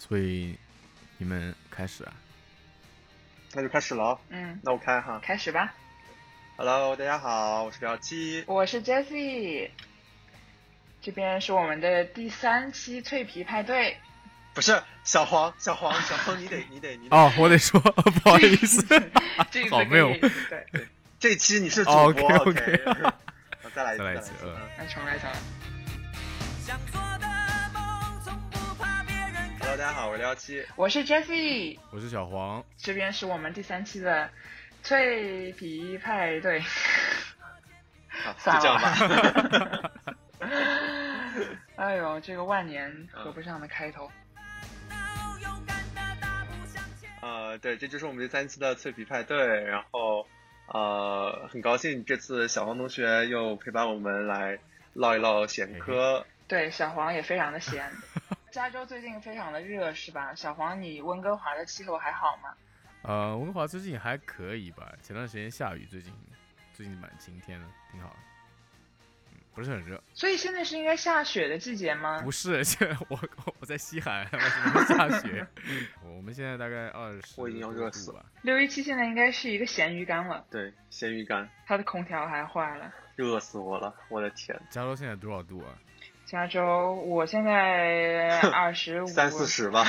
所以你们开始啊？那就开始了哦。嗯，那我开哈。开始吧。Hello，大家好，我是廖七。我是 Jessie，这边是我们的第三期脆皮派对。不是小黄，小黄，小黄，你得，你得，你得。哦，我得说，不好意思，这个好 没有对，这期你是主哦播我 再来一次，再来一次嗯那重来，重来。家好，我是幺七。我是 Jessie，我是小黄。这边是我们第三期的脆皮派对。好，就这样了吧。哎呦，这个万年合不上的开头。呃，对，这就是我们第三期的脆皮派对。然后，呃，很高兴这次小黄同学又陪伴我们来唠一唠闲嗑。对，小黄也非常的闲。加州最近非常的热，是吧？小黄，你温哥华的气候还好吗？呃，温哥华最近还可以吧？前段时间下雨，最近最近蛮晴天的，挺好的。嗯，不是很热。所以现在是应该下雪的季节吗？不是，现在我我在西海岸，为什么会下雪？我们现在大概二十，我已经要热死了。六一七现在应该是一个咸鱼干了，对，咸鱼干，它的空调还坏了。热死我了，我的天，加州现在多少度啊？加州，我现在 二十五，三四。十吧。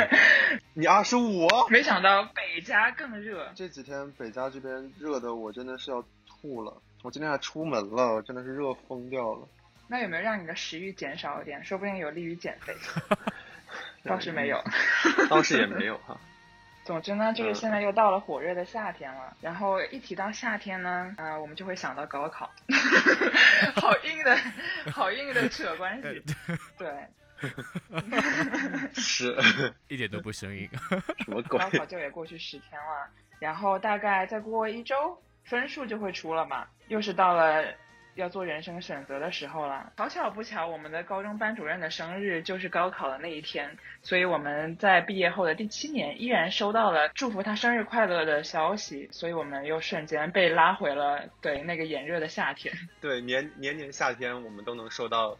你二十五？没想到北加更热，这几天北加这边热的，我真的是要吐了。我今天还出门了，真的是热疯掉了。那有没有让你的食欲减少一点？说不定有利于减肥。倒是没有。倒是也没有哈。总之呢，就是嗯现在又到了火热的夏天了。然后一提到夏天呢，啊、我们就会想到高考，好硬的，好硬的扯关系。对，是一点都不生硬。什么鬼？高考就也过去十天了，然后大概再过一周，分数就会出了嘛，又是到了要做人生选择的时候了。好巧不巧，我们的高中班主任的生日就是高考的那一天，所以我们在毕业后的第七年依然收到了祝福他生日快乐的消息，所以我们又瞬间被拉回了对那个炎热的夏天。对，年年年夏天我们都能收到，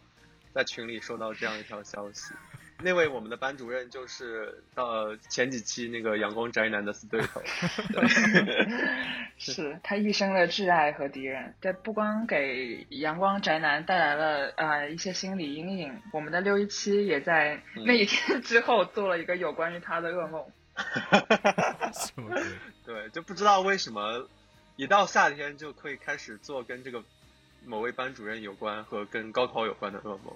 在群里收到这样一条消息。那位我们的班主任就是呃前几期那个阳光宅男的死对头，是他一生的挚爱和敌人，这不光给阳光宅男带来了呃一些心理阴影，我们的六一七也在 那一天之后做了一个有关于他的噩梦。什么鬼？对，就不知道为什么一到夏天就可以开始做跟这个某位班主任有关和跟高考有关的噩梦。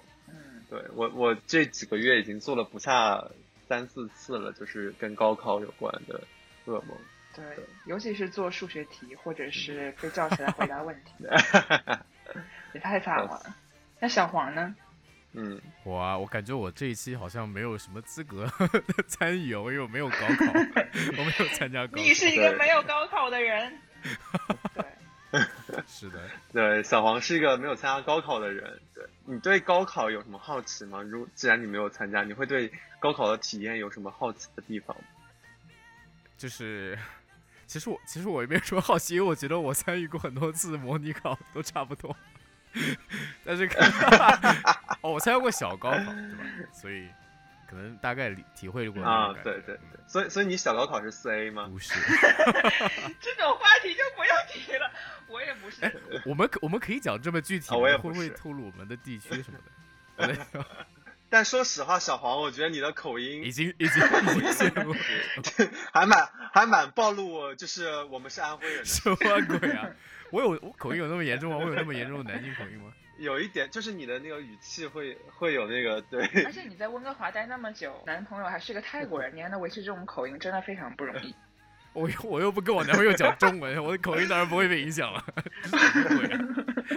嗯，对我我这几个月已经做了不下三四次了，就是跟高考有关的噩梦。对，尤其是做数学题或者是被叫起来回答问题，也太惨了。那小黄呢？嗯，我啊，我感觉我这一期好像没有什么资格 参与哦，因为我没有高考，我没有参加高考。你是一个没有高考的人。对，是的，对，小黄是一个没有参加高考的人。对你对高考有什么好奇吗？如既然你没有参加，你会对高考的体验有什么好奇的地方？就是，其实我其实我也没有什么好奇，因为我觉得我参与过很多次模拟考，都差不多。但是可 哦，我参加过小高考，对吧？所以可能大概理体会过啊对对对，所以所以你小高考是四 A 吗？不是，这种话题就不要提了。我也不是。我们可我们可以讲这么具体我也会不会透露我们的地区什么的？对 但说实话，小黄，我觉得你的口音已经已经已经陷 入还蛮还蛮暴露，就是我们是安徽人的，什么鬼啊？我有我口音有那么严重吗？我有那么严重的南京口音吗？有一点就是你的那个语气会 会有那个对，而且你在温哥华待那么久，男朋友还是个泰国人，你还能维持这种口音，真的非常不容易。我又我又不跟我男朋友讲中文，我的口音当然不会被影响了。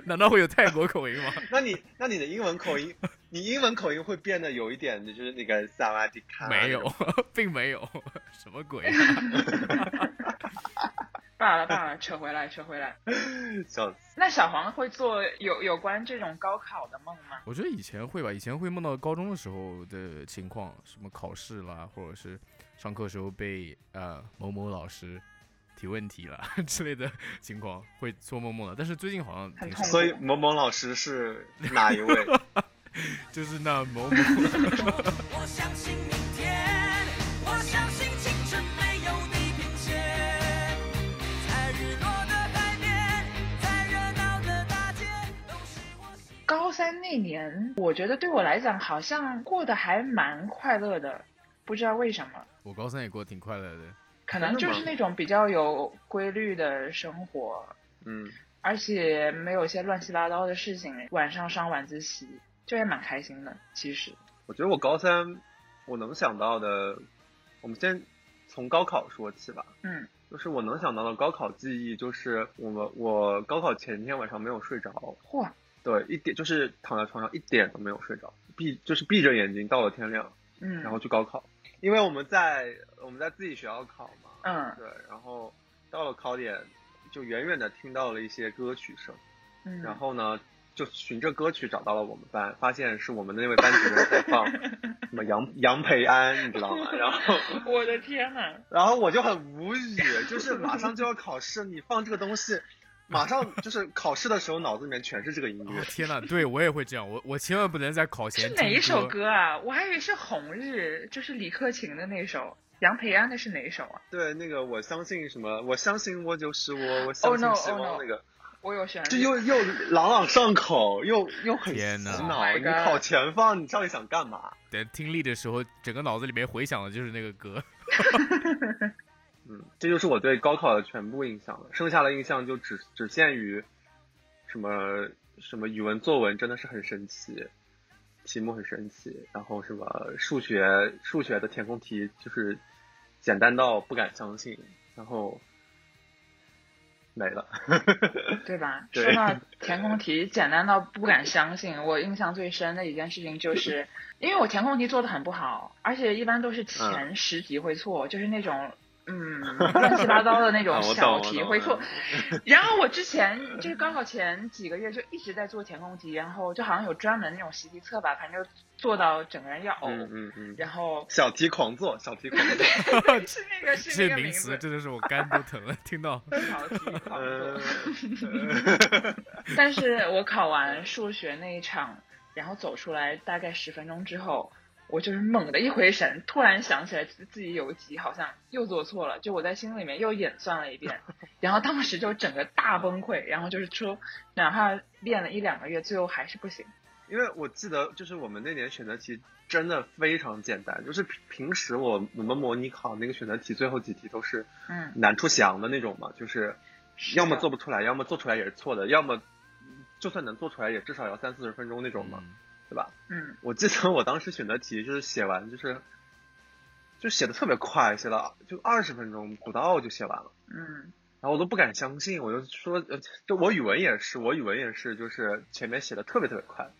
难道会有泰国口音吗？那你那你的英文口音，你英文口音会变得有一点就是那个萨瓦迪卡，没有，并没有，什么鬼、啊？罢了罢了，扯回来扯回来。笑死。那小黄会做有有关这种高考的梦吗？我觉得以前会吧，以前会梦到高中的时候的情况，什么考试啦，或者是上课时候被呃某某老师提问题啦 之类的情况，会做梦梦的。但是最近好像挺少，很痛所以某某老师是哪一位？就是那某某我相信明天。三那年，我觉得对我来讲好像过得还蛮快乐的，不知道为什么，我高三也过得挺快乐的。可能就是那种比较有规律的生活，嗯，而且没有一些乱七八糟的事情，晚上上晚自习就也蛮开心的。其实，我觉得我高三我能想到的，我们先从高考说起吧。嗯就是我能想到的高考记忆，就是我们我高考前天晚上没有睡着，嚯，对，一点就是躺在床上一点都没有睡着，闭就是闭着眼睛到了天亮，嗯，然后去高考，因为我们在我们在自己学校考嘛，嗯对，然后到了考点，就远远的听到了一些歌曲声，嗯，然后呢，就循着歌曲找到了我们班，发现是我们的那位班主任在放什么杨杨培安，你知道吗？然后 我的天呐，然后我就很无语，就是马上就要考试，你放这个东西，马上就是考试的时候脑子里面全是这个音乐哦。天呐，对我也会这样，我我千万不能在考前是哪一首？歌啊？我还以为是《红日》，就是李克勤的那首。杨培安的是哪一首啊？对，那个我相信什么？我相信我就是我，我相 Oh 信希 oh 望 no 那个，我有旋律。就又又朗朗上口，又 又很洗脑。Oh 你考前放，你到底想干嘛？等听力的时候，整个脑子里面回响的就是那个歌。嗯，这就是我对高考的全部印象了，剩下的印象就只只限于什么什么语文、作文真的是很神奇，题目很神奇，然后什么数学数学的填空题就是简单到不敢相信，然后没了。对吧？对说到 填空题简单到不敢相信，我印象最深的一件事情就是，因为我填空题做的很不好，而且一般都是前十题会错，就是那种。嗯，乱七八糟的那种 小题会错，然后我之前就是高考前几个月就一直在做填空题，然后就好像有专门那种习题册吧，反正就做到整个人要呕，嗯嗯嗯，然后小题狂做，小题狂做。是那个是那个名字，词真的是我肝都疼了，听到。小题狂呃做。但是我考完数学那一场，然后走出来大概十分钟之后，我就是猛地一回神，突然想起来自自己有一题好像又做错了，就我在心里面又演算了一遍，然后当时就整个大崩溃，然后就是说，哪怕练了一两个月，最后还是不行。因为我记得，就是我们那年选择题真的非常简单，就是平平时我我们模拟考那个选择题最后几题都是嗯，难出翔的那种嘛，就是要么做不出来，要么做出来也是错的，要么就算能做出来也至少要三四十分钟那种嘛，嗯对吧？嗯我记得我当时选择题就是写完就是就写的特别快，写了就二十分钟不到就写完了。嗯然后我都不敢相信，我就说，呃，就我语文也是，我语文也是，就是前面写的特别特别快，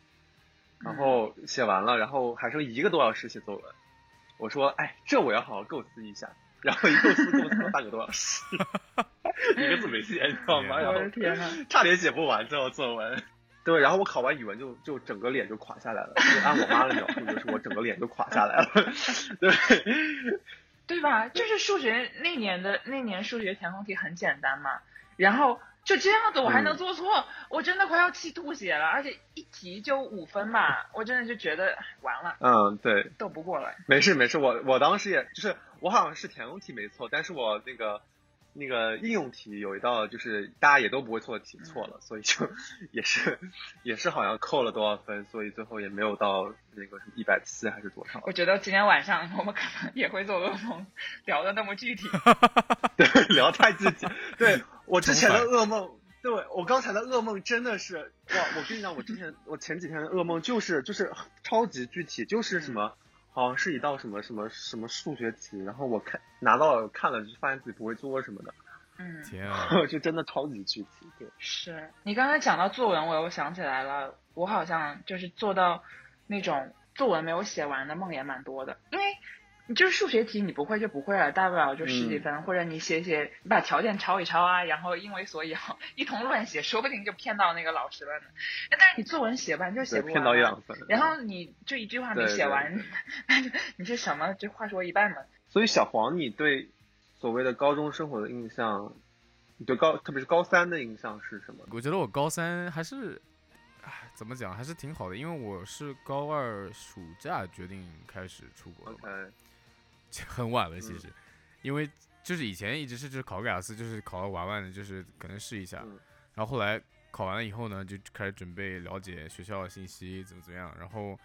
然后写完了，然后还剩一个多小时写作文，我说，哎，这我要好好构思一下，然后一构思构思了半个多小时，一个字没写，你知道吗？然后天呐，差点写不完这道作文。对，然后我考完语文就就整个脸就垮下来了，就按我妈的描述，就是我整个脸就垮下来了。对，对吧？就是数学那年的那年数学填空题很简单嘛，然后就这样子我还能嗯做错，我真的快要气吐血了，而且一题就五分嘛，我真的就觉得哎完了，嗯，对，斗不过了。没事没事，我我当时也就是我好像是填空题没错，但是我那个那个应用题有一道就是大家也都不会错的题错了，所以就 也是也是好像扣了多少分，所以最后也没有到那个什么一百七还是多少。我觉得今天晚上我们可能也会做噩梦，聊的那么具体。对，聊太具体。对我之前的噩梦，对我刚才的噩梦真的是哇！我跟你讲，我之前我前几天的噩梦就是就是超级具体，就是什么。好像是一道什么什么什么数学题，然后我看拿到看了，就发现自己不会做什么的，嗯，天啊！就真的超级具体。对，是你刚才讲到作文，我又想起来了，我好像就是做到那种作文没有写完的梦也蛮多的，因为你就是数学题你不会就不会了，大不了就十几嗯分，或者你写写，你把条件抄一抄啊，然后因为所以好一通乱写，说不定就骗到那个老师了呢。但是你作文写完就写对，不骗到一两分。然后你就一句话没写完，那就你是什么？就话说一半嘛。所以小黄，你对所谓的高中生活的印象，你对高特别是高三的印象是什么？我觉得我高三还是，唉，怎么讲，还是挺好的，因为我是高二暑假决定开始出国的嘛很晚了其嗯。实，因为就是以前一直是就是考个雅思，就是考了玩玩的，就是可能试一下，嗯。然后后来考完了以后呢，就开始准备了解学校的信息怎么怎么样，然后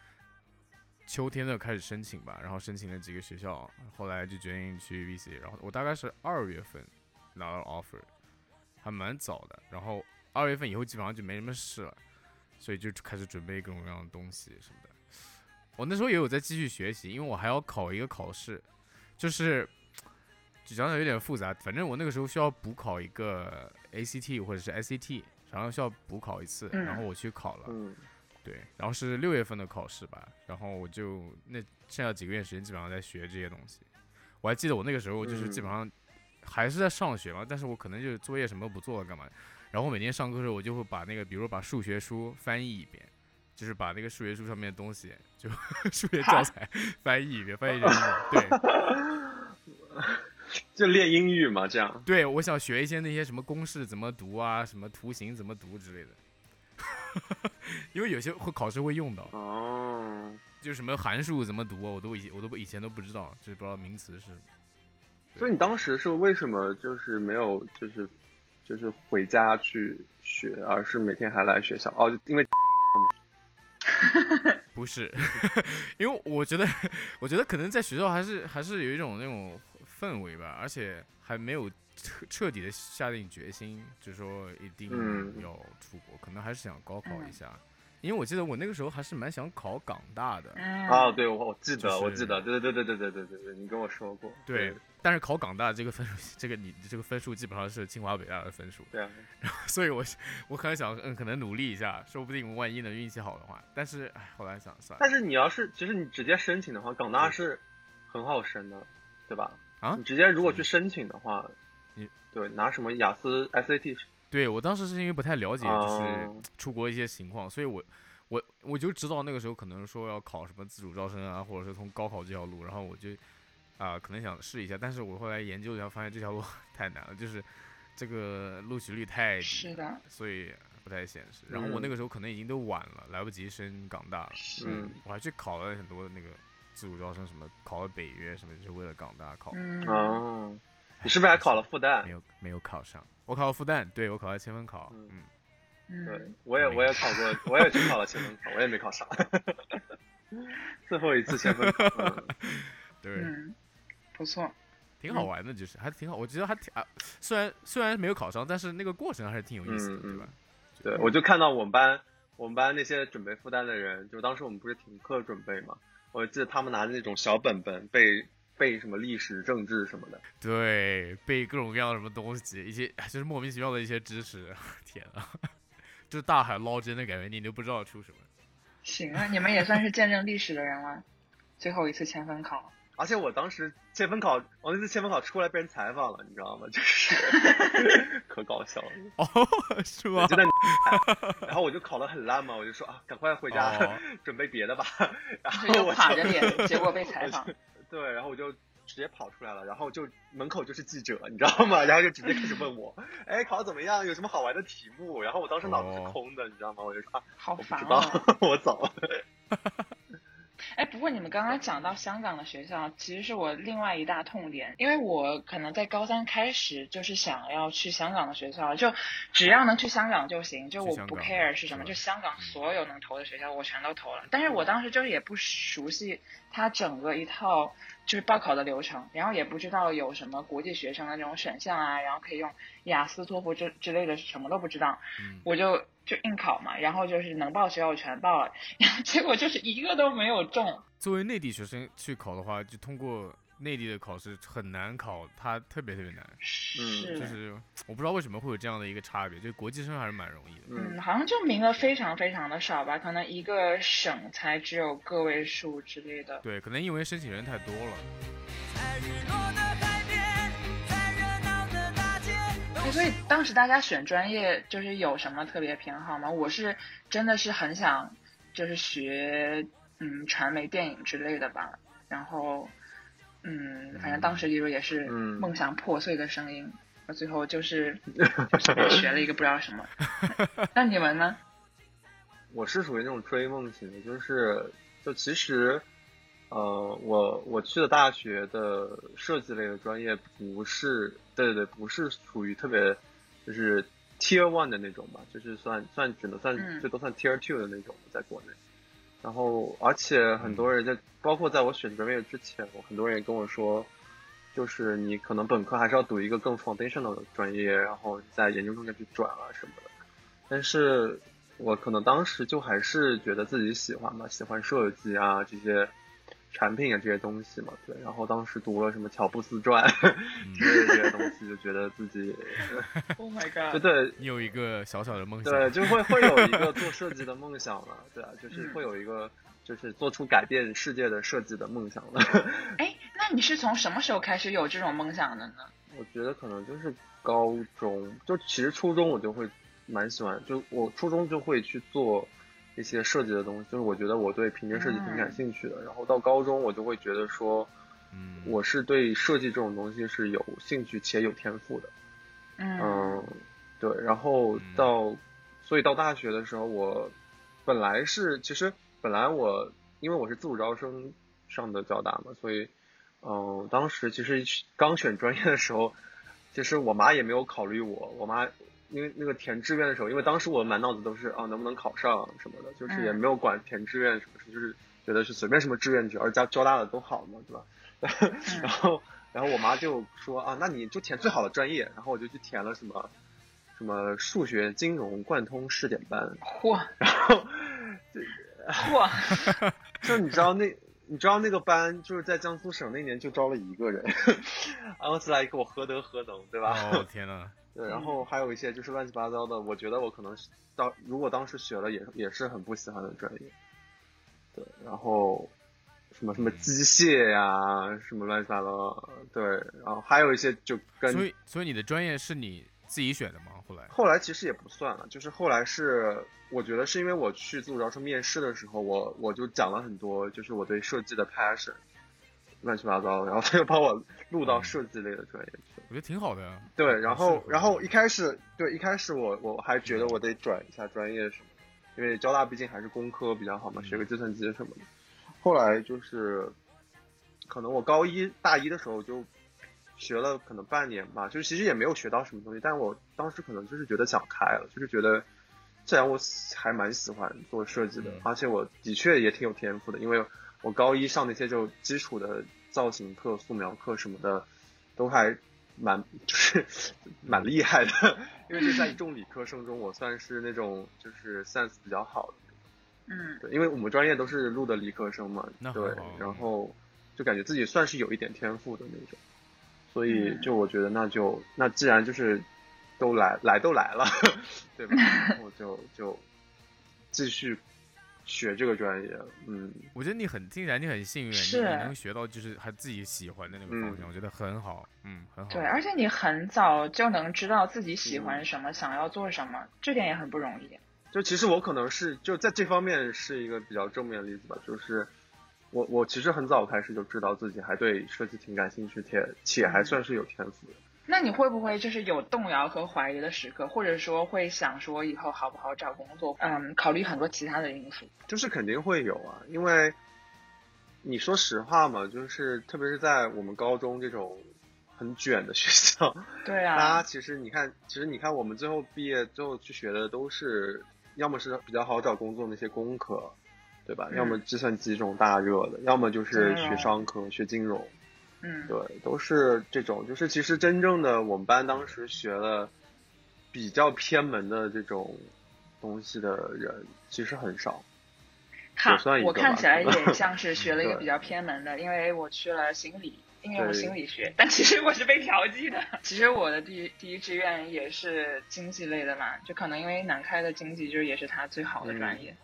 秋天的开始申请吧，然后申请了几个学校，后来就决定去 VC，然后我大概是二月份拿到 offer，还蛮早的，然后二月份以后基本上就没什么事了，所以就开始准备各种各样的东西什么的。我那时候也有在继续学习，因为我还要考一个考试，就是就讲讲有点复杂，反正我那个时候需要补考一个 ACT 或者是 SAT，然后需要补考一次，然后我去考了。嗯对，然后是六月份的考试吧，然后我就那剩下几个月时间基本上在学这些东西。我还记得我那个时候就是基本上还是在上学嘛，但是我可能就是作业什么都不做了干嘛，然后每天上课的时候我就会把那个比如说把数学书翻译一遍，就是把那个数学书上面的东西就 数学教材翻译一遍，翻译成英文。对 就练英语嘛，这样。对，我想学一些那些什么公式怎么读啊，什么图形怎么读之类的。因为有些会考试会用到，哦，就是什么函数怎么读啊，我都以我都不以前都不知道，就是不知道名词是。所以你当时是为什么就是没有就是就是回家去学，而是每天还来学校？哦，因为 不是，因为我觉得，我觉得可能在学校还是还是有一种那种氛围吧，而且还没有彻彻底的下定决心，就是说一定嗯要出国，可能还是想高考一下。因为我记得我那个时候还是蛮想考港大的，嗯，啊，对我我记得、就是我记得，对对对对对对对对，你跟我说过。对，但是考港大这个分数，这个你这个分数基本上是清华北大的分数，对啊，然后所以我我可能想，嗯，可能努力一下，说不定万一能运气好的话。但是，哎，后来想算了。但是你要是其实你直接申请的话，港大是很好申的，对吧？啊？你直接如果去申请的话，你对拿什么雅思 SAT 对我当时是因为不太了解，哦就是出国一些情况，所以我我我就知道那个时候可能说要考什么自主招生啊，或者是从高考这条路，然后我就啊、可能想试一下，但是我后来研究一下，发现这条路 太难了，就是这个录取率太低，是的，所以不太现实。然后我那个时候可能已经都晚了，来不及升港大了，嗯我还去考了很多那个自主招生，什么考了北约什么，就是为了港大考，嗯，哦，你是不是还考了复旦没？有没有考上。我考了复旦，对我考了千分考，嗯嗯，对嗯，，我也我也考过，我也去考了千分考，我也没考上。最后一次千分考，嗯 对。嗯，不错，挺好玩的，就是还挺好，我觉得还挺啊，虽然虽然没有考上，但是那个过程还是挺有意思的，对吧？对，我就看到我们班我们班那些准备复旦的人，就当时我们不是停课准备嘛，我记得他们拿着那种小本本背背什么历史、政治什么的。对，背各种各样的什么东西，一些就是莫名其妙的一些知识，天啊，就是大海捞针的感觉，你都不知道出什么。行啊，你们也算是见证历史的人了。最后一次千分考，而且我当时千分考，我那次千分考出来被人采访了，你知道吗？就是 可搞笑了，哦，是吗？就在 然后我就考得很烂嘛，我就说啊，赶快回家、哦准备别的吧。然后我就垮着脸，结果被采访。对，然后我就直接跑出来了，然后就门口就是记者，你知道吗？然后就直接开始问我，哎，考的怎么样？有什么好玩的题目？然后我当时脑子是哦空的，你知道吗？我就说啊，好我不知道烦哦！，我走了。哎，不过你们刚刚讲到香港的学校，其实是我另外一大痛点，因为我可能在高三开始就是想要去香港的学校，就只要能去香港就行，就我不 care 是什么，就香港所有能投的学校我全都投了。但是我当时就是也不熟悉它整个一套就是报考的流程，然后也不知道有什么国际学生的那种选项啊，然后可以用雅思、托福之之类的，什么都不知道。嗯，我就就硬考嘛，然后就是能报学校我全报了，然 后结果就是一个都没有中。作为内地学生去考的话，就通过内地的考试很难考，它特别特别难，是，就是我不知道为什么会有这样的一个差别，就国际生还是蛮容易的。嗯嗯，好像就名额非常非常的少吧，可能一个省才只有个位数之类的。对，可能因为申请人太多了。在日落的海边，在热闹的大街，哎所以当时大家选专业就是有什么特别偏好吗？我是真的是很想就是学嗯传媒电影之类的吧，然后嗯反正当时就是也是嗯梦想破碎的声音，那最后就是 就随便学了一个不知道什么。那你们呢？我是属于那种追梦型的，就是就其实，呃，我我去的大学的设计类的专业不是，对对对，不是属于特别就是 Tier One 的那种吧，就是算算只能算嗯最多算 Tier Two 的那种，在国内。然后，而且很多人在，包括在我选专业之前，我很多人也跟我说，就是你可能本科还是要读一个更 foundational 的专业，然后在研究生再去转啊什么的。但是我可能当时就还是觉得自己喜欢吧，喜欢设计啊这些产品啊这些东西嘛，对。然后当时读了什么乔布斯传 之类的这些东西，就觉得自己，Oh my god！对你有一个小小的梦想，对，就会 会有一个做设计的梦想了，对啊，就是嗯会有一个就是做出改变世界的设计的梦想了。哎，那你是从什么时候开始有这种梦想的呢？我觉得可能就是高中，就其实初中我就会蛮喜欢，就我初中就会去做一些设计的东西，就是我觉得我对平面设计挺感兴趣的。然后到高中我就会觉得说，嗯，我是对设计这种东西是有兴趣且有天赋的。嗯嗯，对，然后到，所以到大学的时候，我本来是其实本来我因为我是自主招生上的交大嘛，所以嗯，当时其实刚选专业的时候，其实我妈也没有考虑我，我妈因为那个填志愿的时候，因为当时我满脑子都是啊能不能考上什么的，就是也嗯。没有管填志愿什么事，就是觉得是随便什么志愿只要是交交大的都好嘛，对吧？然后然后我妈就说啊，那你就填最好的专业，然后我就去填了什么什么数学、金融贯通试点班，嚯。然后嚯，就你知道那你知道那个班就是在江苏省那年就招了一个人，I was like 我何德何能，对吧？哦天呐，对，然后还有一些就是乱七八糟的，我觉得我可能是当如果当时学了也也是很不喜欢的专业，对，然后什么什么机械呀、什么乱七八糟，对，然后还有一些就跟所以所以你的专业是你自己选的吗？后来后来其实也不算了，就是后来是我觉得是因为我去自主招生面试的时候，我我就讲了很多，就是我对设计的 passion，乱七八糟，然后他又把我录到设计类的专业去了。我觉得挺好的呀。对，然后然后一开始对一开始我我还觉得我得转一下专业什么的，因为交大毕竟还是工科比较好嘛，学个计算机什么的。后来就是可能我高一大一的时候就学了可能半年吧，就是其实也没有学到什么东西，但我当时可能就是觉得想开了，就是觉得既然我还蛮喜欢做设计的嗯，而且我的确也挺有天赋的，因为我高一上那些就基础的造型课、素描课什么的，都还蛮就是 蛮厉害的，因为就在一众理科生中，我算是那种就是 sense 比较好的。嗯对，因为我们专业都是录的理科生嘛对，然后就感觉自己算是有一点天赋的那种，所以嗯就我觉得那就那既然就是都来来都来了，对吧？然后就就继续学这个专业，嗯，我觉得你很，竟然你很幸运，你是你能学到就是还自己喜欢的那个方向，嗯我觉得很好，嗯，很好。对，而且你很早就能知道自己喜欢什么，想要做什么，这点也很不容易。就其实我可能是就在这方面是一个比较正面的例子吧，就是我我其实很早开始就知道自己还对设计挺感兴趣，且且还算是有天赋的。那你会不会就是有动摇和怀疑的时刻，或者说会想说以后好不好找工作？嗯，考虑很多其他的因素。就是肯定会有啊，因为你说实话嘛，就是特别是在我们高中这种很卷的学校，对啊大家啊，其实你看，其实你看我们最后毕业最后去学的都是，要么是比较好找工作那些工科，对吧？嗯要么计算机这种大热的，要么就是学商科、学金融，嗯，对，都是这种。就是其实真正的我们班当时学了比较偏门的这种东西的人，其实很少。哈也算一，个我看起来也像是学了一个比较偏门的，因为我去了心理，因为我心理学，但其实我是被调剂的。其实我的第一第一志愿也是经济类的嘛，就可能因为南开的经济就是也是他最好的专业，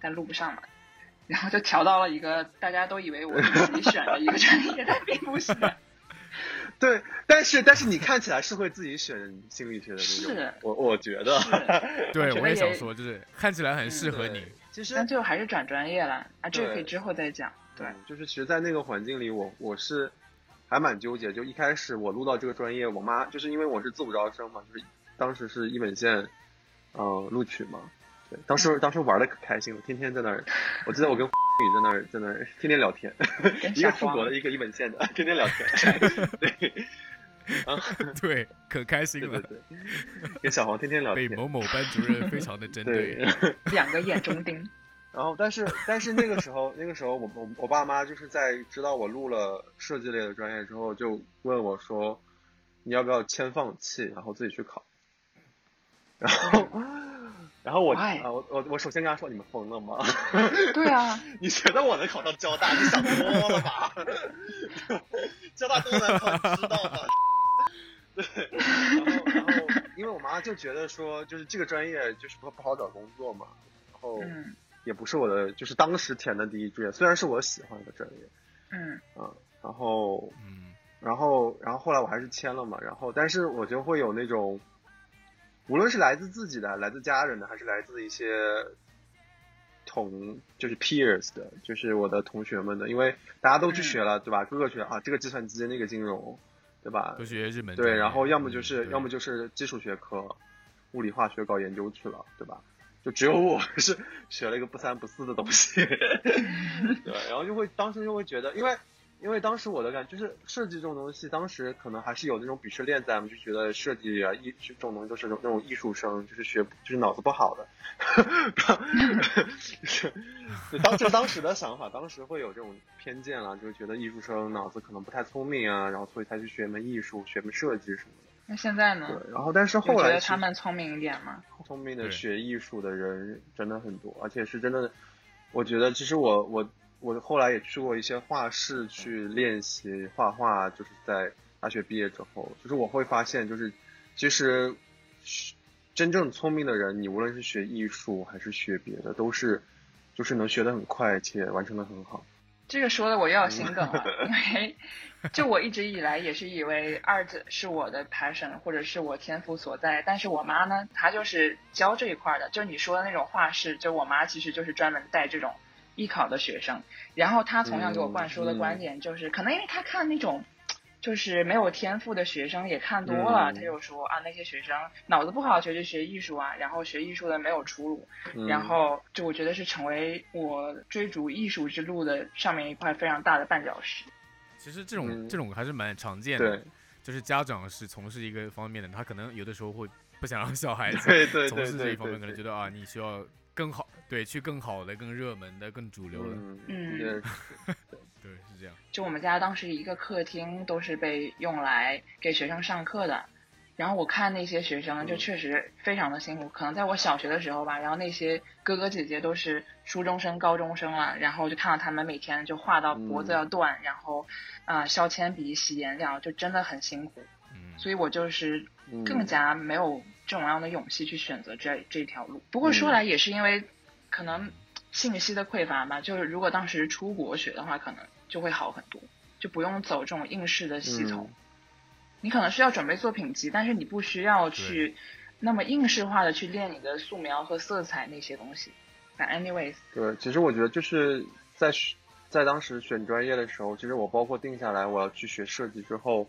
但录不上嘛，然后就调到了一个大家都以为我自己选的一个专业，但并不是。对，但是但是你看起来是会自己选心理学的那种，是我我觉得。对，我也也想说，就是看起来很适合你对。其实但最后还是转专业了啊，这个可以之后再讲。对，嗯就是其实，在那个环境里，我我是还蛮纠结。就一开始我录到这个专业，我妈就是因为我是自主招生嘛，就是当时是一本线，呃，录取嘛。对，当时当时玩的可开心了，天天在那儿，我记得我跟 宇在那儿在那儿天天聊天，一个出国的，一个一本线的，天天聊天。对，啊对，可开心了，对对对，跟小黄天天聊天。被某某班主任非常的针对对。，两个眼中钉。然后但是但是那个时候那个时候我我我爸妈就是在知道我录了设计类的专业之后，就问我说，你要不要先放弃，然后自己去考。然后然后我？啊我我我首先跟他说，你们疯了吗？对啊，你觉得我能考上交大？你想多了吧？交大多难考，你知道吗？对，然后然后因为我妈就觉得说，就是这个专业就是不不好找工作嘛，然后嗯也不是我的，就是当时填的第一志愿，虽然是我喜欢的专业，嗯嗯，然后嗯，然后然后后来我还是签了嘛，然后但是我就会有那种，无论是来自自己的、来自家人的，还是来自一些同就是 peers 的，就是我的同学们的，因为大家都去学了，对吧？各个学啊，这个计算机，那个金融，对吧都？学日本对，然后要么就嗯是、对要么就是基础学科，物理化学搞研究去了，对吧？就只有我是学了一个不三不四的东西，对，然后就会当时就会觉得，因为因为当时我的感就是设计这种东西，当时可能还是有那种鄙视链在嘛，就觉得设计啊艺这种东西都是那种那种艺术生，就是学就是脑子不好的，就 是当就当时的想法，当时会有这种偏见啦，就是觉得艺术生脑子可能不太聪明啊，然后所以才去学门艺术、学门设计什么的。那现在呢？对，然后但是后来觉得他们聪明一点吗？聪明的学艺术的人真的很多，而且是真的，我觉得其实我我我后来也去过一些画室去练习画画，就是在大学毕业之后，就是我会发现，就是其实真正聪明的人，你无论是学艺术还是学别的，都是就是能学得很快且完成的很好。这个说的我又要心梗了，因为就我一直以来也是以为 art 是我的 passion 或者是我天赋所在，但是我妈呢，她就是教这一块的，就你说的那种画室，就我妈其实就是专门带这种艺考的学生，然后他从小给我灌输的观点就是，可能因为他看那种。就是没有天赋的学生也看多了，嗯。她就说啊，那些学生脑子不好，学就学艺术啊，然后学艺术的没有出路，嗯、然后就我觉得是成为我追逐艺术之路的上面一块非常大的绊脚石。其实这种、嗯。这种还是蛮常见的，对。就是家长是从事一个方面的，他可能有的时候会不想让小孩子从事这一方面，可能觉得啊，你需要更好，对，去更好的、更热门的、更主流的，嗯对 对，是这样。就我们家当时一个客厅都是被用来给学生上课的，然后我看那些学生就嗯。确实非常的辛苦，可能在我小学的时候吧，然后那些哥哥姐姐都是初中生、高中生了，然后就看到他们每天就画到脖子嗯。要断，然后啊、呃削铅笔、洗颜料，就真的很辛苦，嗯，所以我就是嗯。更加没有这种样的勇气去选择这这条路。不过嗯说来也是因为可能信息的匮乏吧，就是如果当时出国学的话，可能就会好很多，就不用走这种应试的系统。嗯你可能需要准备作品集，但是你不需要去那么应试化的去练你的素描和色彩那些东西。但 anyways，对，其实我觉得就是在在当时选专业的时候，其实我包括定下来我要去学设计之后，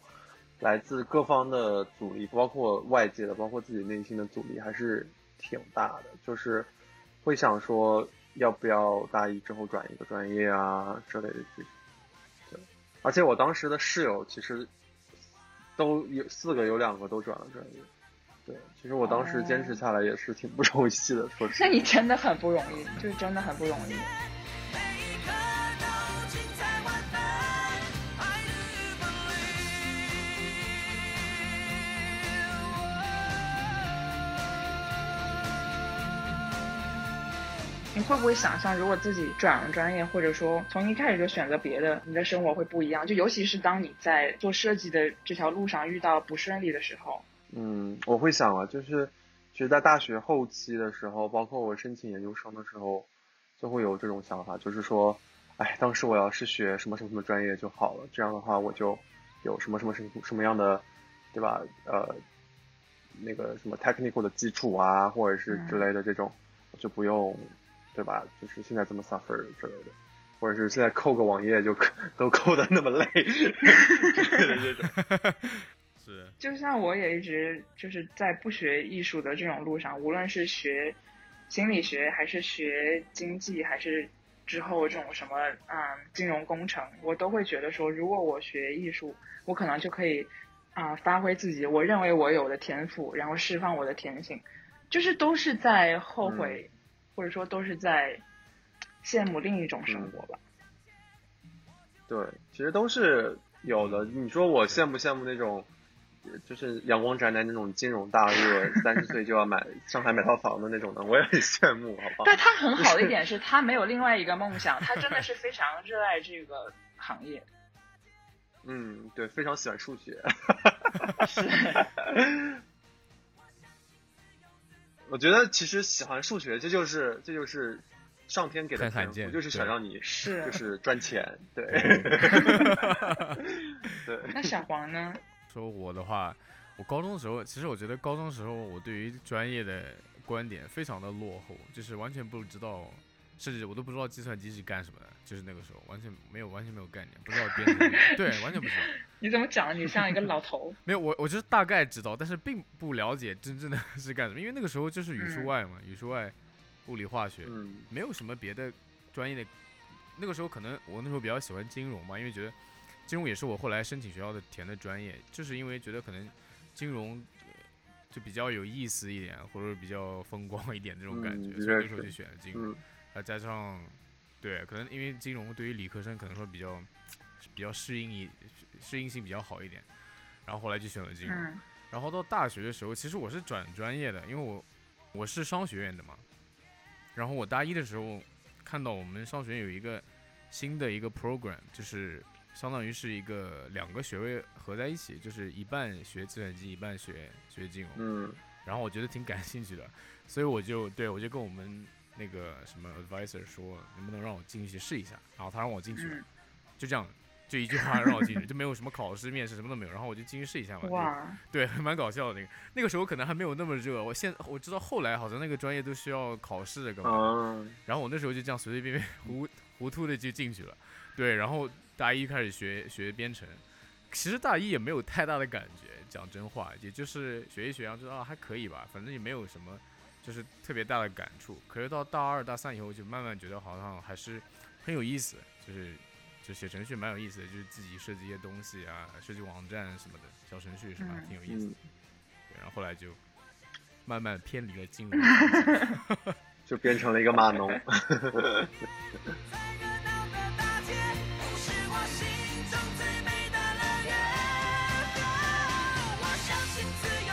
来自各方的阻力，包括外界的，包括自己内心的阻力，还是挺大的。就是会想说，要不要大一之后转一个专业啊之类的这种。对，而且我当时的室友其实都有四个，有两个都转了专业。对，其实我当时坚持下来也是挺不容易的，说实话。那你真的很不容易，就是真的很不容易。你会不会想象，如果自己转了专业，或者说从一开始就选择别的，你的生活会不一样？就尤其是当你在做设计的这条路上遇到不顺利的时候，嗯，我会想啊，就是其实，在大学后期的时候，包括我申请研究生的时候，就会有这种想法，就是说，哎，当时我要是学什么什么什么专业就好了，这样的话我就有什么什么什么什么样的，对吧？呃，那个什么 technical 的基础啊，或者是之类的这种，我就不用，对吧？就是现在这么 suffer 之类的。或者是现在扣个网页就都扣的那么累之类的这种，是，就像我也一直就是在不学艺术的这种路上，无论是学心理学，还是学经济，还是之后这种什么嗯金融工程，我都会觉得说，如果我学艺术，我可能就可以啊、发挥自己我认为我有的天赋，然后释放我的天性，就是都是在后悔，或者说都是在羡慕另一种生活吧。对，其实都是有的。你说我羡不羡慕那种，呃就是阳光宅男那种金融大鳄，三十岁就要买上海买套房的那种呢，我也很羡慕，好不好？但他很好的一点是他没有另外一个梦想，他真的是非常热爱这个行业。嗯，对，非常喜欢数学。是，我觉得其实喜欢数学，这就是这就是上天给的很罕见天赋，就是想让你是就是赚钱，对，对，那小黄呢？说我的话，我高中的时候，其实我觉得高中的时候我对于专业的观点非常的落后，就是完全不知道，甚至我都不知道计算机是干什么的，就是那个时候完全没有完全没有概念，不知道编程，对，完全不知道。你怎么讲？你像一个老头。没有，我我就是大概知道，但是并不了解真正的 是干什么，因为那个时候就是语数嗯外嘛，语数外，物理化学，嗯没有什么别的专业的。那个时候可能我那时候比较喜欢金融嘛，因为觉得金融也是我后来申请学校的填的专业，就是因为觉得可能金融呃就比较有意思一点，或者比较风光一点这种感觉，所以那时候就选了金融。嗯再加上，对，可能因为金融对于理科生可能说比较比较适应一适应性比较好一点，然后后来就选了金融。嗯然后到大学的时候，其实我是转专业的，因为我我是商学院的嘛。然后我大一的时候看到我们商学院有一个新的一个 program，就是相当于是一个两个学位合在一起，就是一半学计算机，一半学学金融。嗯然后我觉得挺感兴趣的，所以我就对我就跟我们那个什么 advisor 说，能不能让我进去试一下？然后他让我进去了，嗯，就这样，就一句话让我进去，就没有什么考试、面试什么都没有，然后我就进去试一下嘛。就哇，对，蛮搞笑的那个。那个时候可能还没有那么热，我现我知道后来好像那个专业都需要考试的，干嘛然后我那时候就这样随随便便 糊糊涂的就进去了。对，然后大一开始学学编程，其实大一也没有太大的感觉，讲真话，也就是学一学，然后就啊还可以吧，反正也没有什么就是特别大的感触。可是到大二大三以后，就慢慢觉得好像还是很有意思，就是就写程序蛮有意思的，就是自己设计一些东西啊，设计网站什么的，小程序什么挺有意思的。嗯，对，然后后来就慢慢偏离了金融。就变成了一个码农。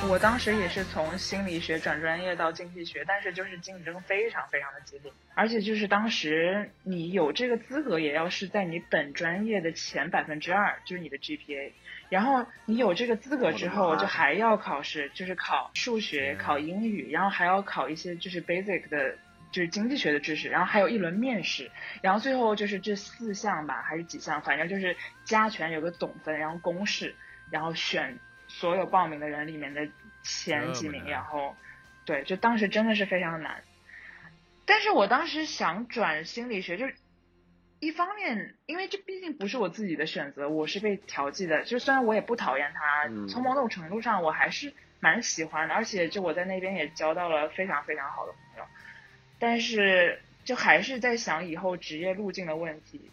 我当时也是从心理学转专业到经济学，但是就是竞争非常非常的激烈，而且就是当时你有这个资格，也要是在你本专业的前百分之二，就是你的 GPA。然后你有这个资格之后，就还要考试，就是考数学、考英语，然后还要考一些就是 basic 的，就是经济学的知识，然后还有一轮面试，然后最后就是这四项吧，还是几项，反正就是加权有个总分，然后公式，然后选所有报名的人里面的前几名，然后对，就当时真的是非常难。但是我当时想转心理学，就是一方面，因为这毕竟不是我自己的选择，我是被调剂的。就虽然我也不讨厌它，嗯从某种程度上我还是蛮喜欢的，而且就我在那边也交到了非常非常好的朋友。但是就还是在想以后职业路径的问题，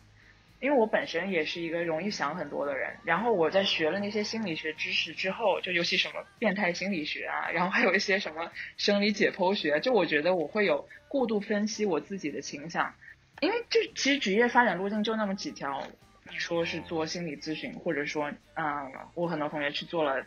因为我本身也是一个容易想很多的人。然后我在学了那些心理学知识之后，就尤其什么变态心理学啊，然后还有一些什么生理解剖学，就我觉得我会有过度分析我自己的倾向。因为就其实职业发展路径就那么几条，你说是做心理咨询，或者说，嗯，我很多同学去做了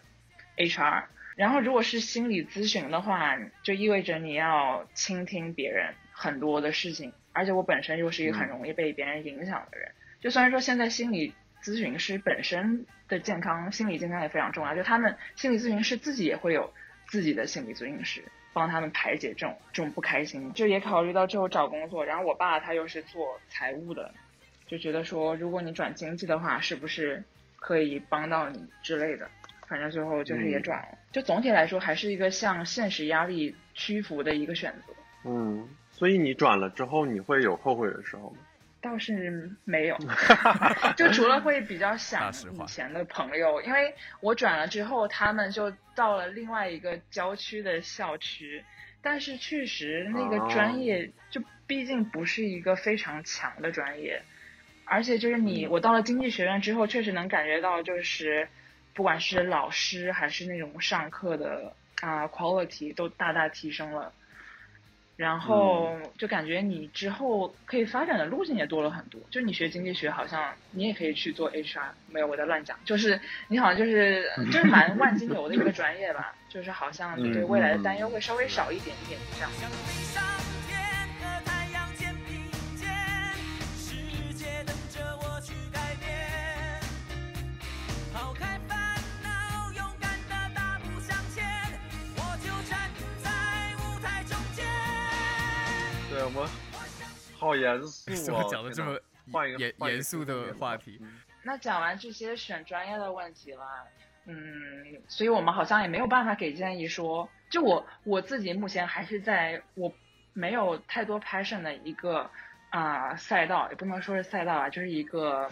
HR，然后如果是心理咨询的话，就意味着你要倾听别人很多的事情，而且我本身又是一个很容易被别人影响的人，就虽然说现在心理咨询师本身的健康、心理健康也非常重要，就他们心理咨询师自己也会有自己的心理咨询师。帮他们排解这种这种不开心，就也考虑到之后找工作。然后我爸他又是做财务的，就觉得说如果你转经济的话，是不是可以帮到你之类的。反正最后就是也嗯转了。就总体来说，还是一个向现实压力屈服的一个选择。嗯，所以你转了之后，你会有后悔的时候吗？倒是没有，就除了会比较想以前的朋友，因为我转了之后，他们就到了另外一个郊区的校区，但是确实那个专业就毕竟不是一个非常强的专业，而且就是你嗯我到了经济学院之后，确实能感觉到就是不管是老师还是那种上课的啊、quality 都大大提升了。然后就感觉你之后可以发展的路径也多了很多。就你学经济学，好像你也可以去做 HR，没有我在乱讲，就是你好像就是就是蛮万金油的一个专业吧，就是好像你对未来的担忧会稍微少一点点这样。对我们好严肃怎哦，么 讲的这么换一个严严肃的话题？嗯。那讲完这些选专业的问题了，嗯，所以我们好像也没有办法给建议说，就我我自己目前还是在我没有太多 passion 的一个啊、赛道，也不能说是赛道啊，就是一个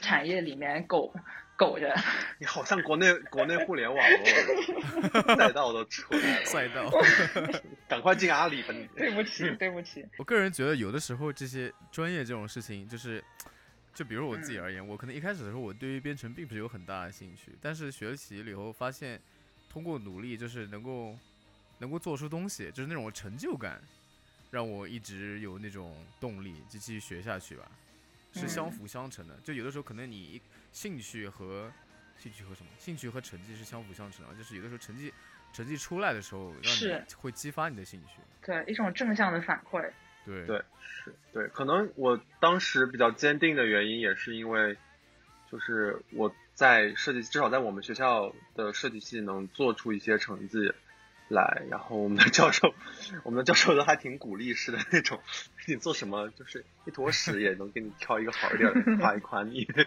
产业里面苟苟着。你好像国内国内互联网哦，赛道都出来了，赛道。赶快进阿里吧你。对不起，对不起。我个人觉得，有的时候这些专业这种事情，就是，就比如我自己而言，我可能一开始的时候，我对于编程并不是有很大的兴趣，但是学习了以后，发现通过努力，就是能够能够做出东西，就是那种成就感，让我一直有那种动力，就继续学下去吧，是相嗯辅相成的。就有的时候可能你兴趣和兴趣和什么，兴趣和成绩是相辅相成的，就是有的时候成绩成绩出来的时候，让是你会激发你的兴趣。对，一种正向的反馈。对对，是对，可能我当时比较坚定的原因也是因为，就是我在设计，至少在我们学校的设计系能做出一些成绩来，然后我们的教授，我们的教授都还挺鼓励式的那种，你做什么就是一坨屎也能给你挑一个好一点的夸一夸你，对，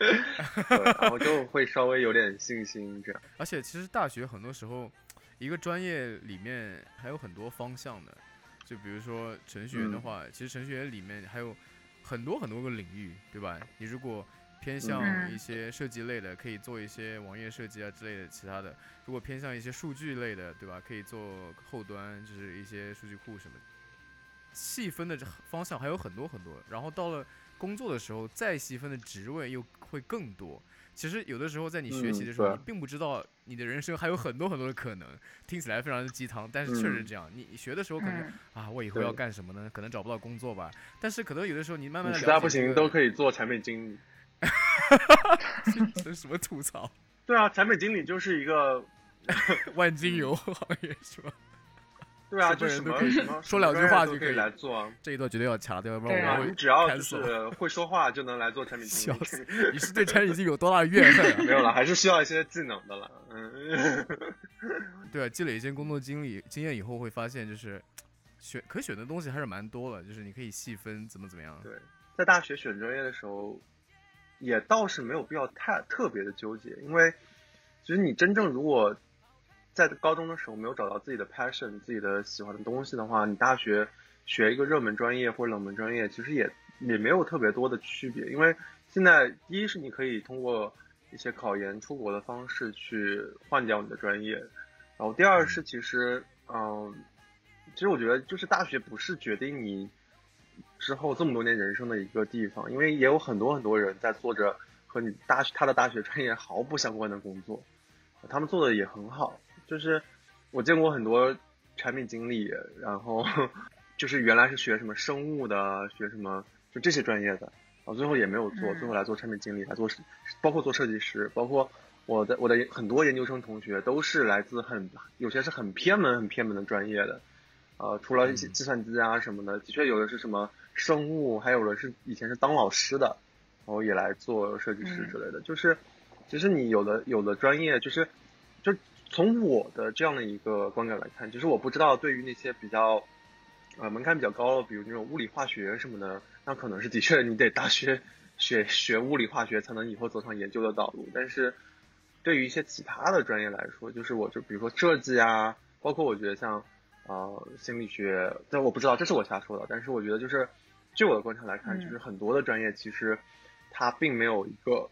然后就会稍微有点信心这样。而且其实大学很多时候，一个专业里面还有很多方向的，就比如说程序员的嗯话，其实程序员里面还有很多很多个领域，对吧？你如果偏向嗯一些设计类的，可以做一些网页设计啊之类的其他的；如果偏向一些数据类的，对吧？可以做后端，就是一些数据库什么的。细分的方向还有很多很多，然后到了工作的时候，再细分的职位又会更多。其实有的时候在你学习嗯的时候，对你并不知道你的人生还有很多很多的可能，听起来非常的鸡汤，但是确实是嗯这样。你你学的时候可能、嗯，啊，我以后要干什么呢？可能找不到工作吧。但是可能有的时候你慢慢你的实在不行都可以做产品经理。以什么吐槽对啊，产品经理就是一个，万金油行业是吧？对啊，就什人都可以么 什么说两句话就可以来做啊。这一段绝对要掐掉，要不然我会你只要就是会说话就能来做产品经理。你是对产品经理有多大的怨恨啊？没有了，还是需要一些技能的了。嗯，对啊，积累一些工作经历经验以后，会发现就是选可选的东西还是蛮多的，就是你可以细分怎么怎么样。对，在大学选专业的时候，也倒是没有必要太特别的纠结，因为其实你真正如果在高中的时候没有找到自己的 passion、自己的喜欢的东西的话，你大学学一个热门专业或冷门专业，其实也也没有特别多的区别，因为现在第一是你可以通过一些考研出国的方式去换掉你的专业，然后第二是其实嗯。其实我觉得，就是大学不是决定你之后这么多年人生的一个地方，因为也有很多很多人在做着和你大学他的大学专业毫不相关的工作，他们做的也很好。就是我见过很多产品经理，然后 就是原来是学什么生物的，学什么就这些专业的，然后最后也没有做，嗯最后来做产品经理，来做包括做设计师，包括我的我的很多研究生同学都是来自很有些是很偏门很偏门的专业的。呃，除了一些嗯计算机啊什么的，的确有的是什么生物，还有的是以前是当老师的，然后也来做设计师之类的。就是，其实你有的有的专业，就是就从我的这样的一个观感来看，就是我不知道对于那些比较呃门槛比较高的，比如那种物理化学什么的，那可能是的确你得大学学学物理化学才能以后走上研究的道路。但是对于一些其他的专业来说，就是我就比如说设计啊，包括我觉得像。呃，心理学，但我不知道，这是我瞎说的。但是我觉得，就是据我的观察来看，嗯就是很多的专业其实它并没有一个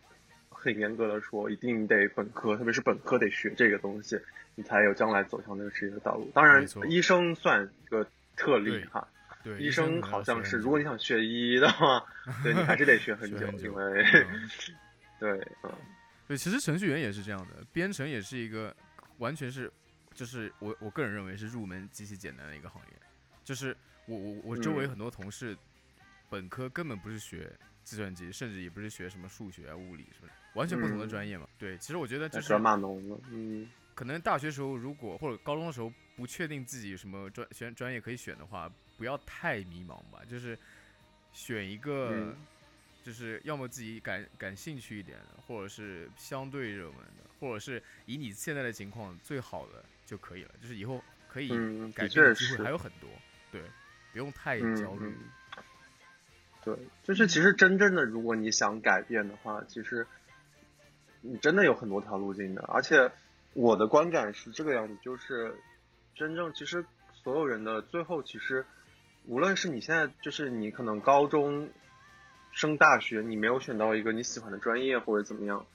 很严格的说，一定得本科，特别是本科得学这个东西，你才有将来走向那个职业的道路。当然，医生算一个特例哈。对，医生生好像是，如果你想学医的话，对你还是得学很久，很久因为嗯对，嗯，对，其实程序员也是这样的，编程也是一个完全是，就是我我个人认为是入门极其简单的一个行业。就是我我我周围嗯很多同事，本科根本不是学计算机，甚至也不是学什么数学啊、物理什么的，完全不同的嗯专业嘛。对，其实我觉得就是转码农了，嗯可能大学时候如果或者高中的时候不确定自己什么专选专业可以选的话，不要太迷茫吧，就是选一个。嗯就是要么自己感感兴趣一点的，或者是相对热门的，或者是以你现在的情况最好的就可以了。就是以后可以嗯，改变的机会还，有很多，对，不用太嗯焦虑。嗯。对，就是其实真正的，如果你想改变的话，其实你真的有很多条路径的。而且我的观感是这个样子，就是真正其实所有人的最后，其实无论是你现在就是你可能高中升大学，你没有选到一个你喜欢的专业或者怎么样，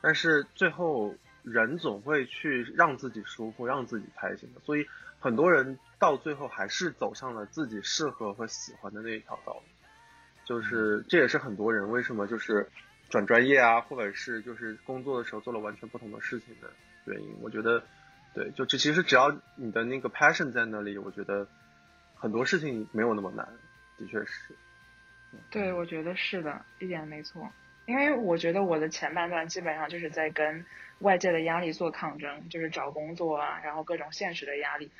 但是最后人总会去让自己舒服，让自己开心的。所以很多人到最后还是走上了自己适合和喜欢的那一条道路。就是这也是很多人为什么就是转专业啊，或者是就是工作的时候做了完全不同的事情的原因。我觉得，对，就这其实只要你的那个 passion 在那里，我觉得很多事情没有那么难，的确是。对，我觉得是的，一点没错。因为我觉得我的前半段基本上就是在跟外界的压力做抗争，就是找工作啊，然后各种现实的压力，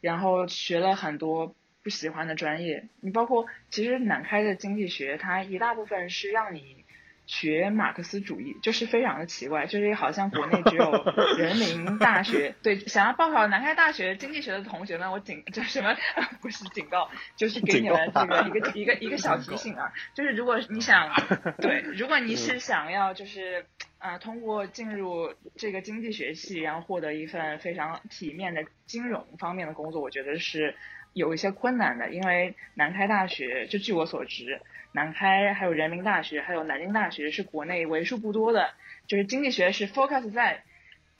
然后学了很多不喜欢的专业。你包括其实南开的经济学，它一大部分是让你学马克思主义，就是非常的奇怪，就是好像国内只有 人民大学。对，想要报考南开大学经济学的同学们，我警 就什么 不是警告，就是给你们这个一个一个一个小提醒啊，就是如果你想对，如果你是想要就是啊、呃通过进入这个经济学系，然后获得一份非常体面的金融方面的工作，我觉得是有一些困难的，因为南开大学，就据我所知，南开还有人民大学还有南京大学是国内为数不多的，就是经济学是 focus 在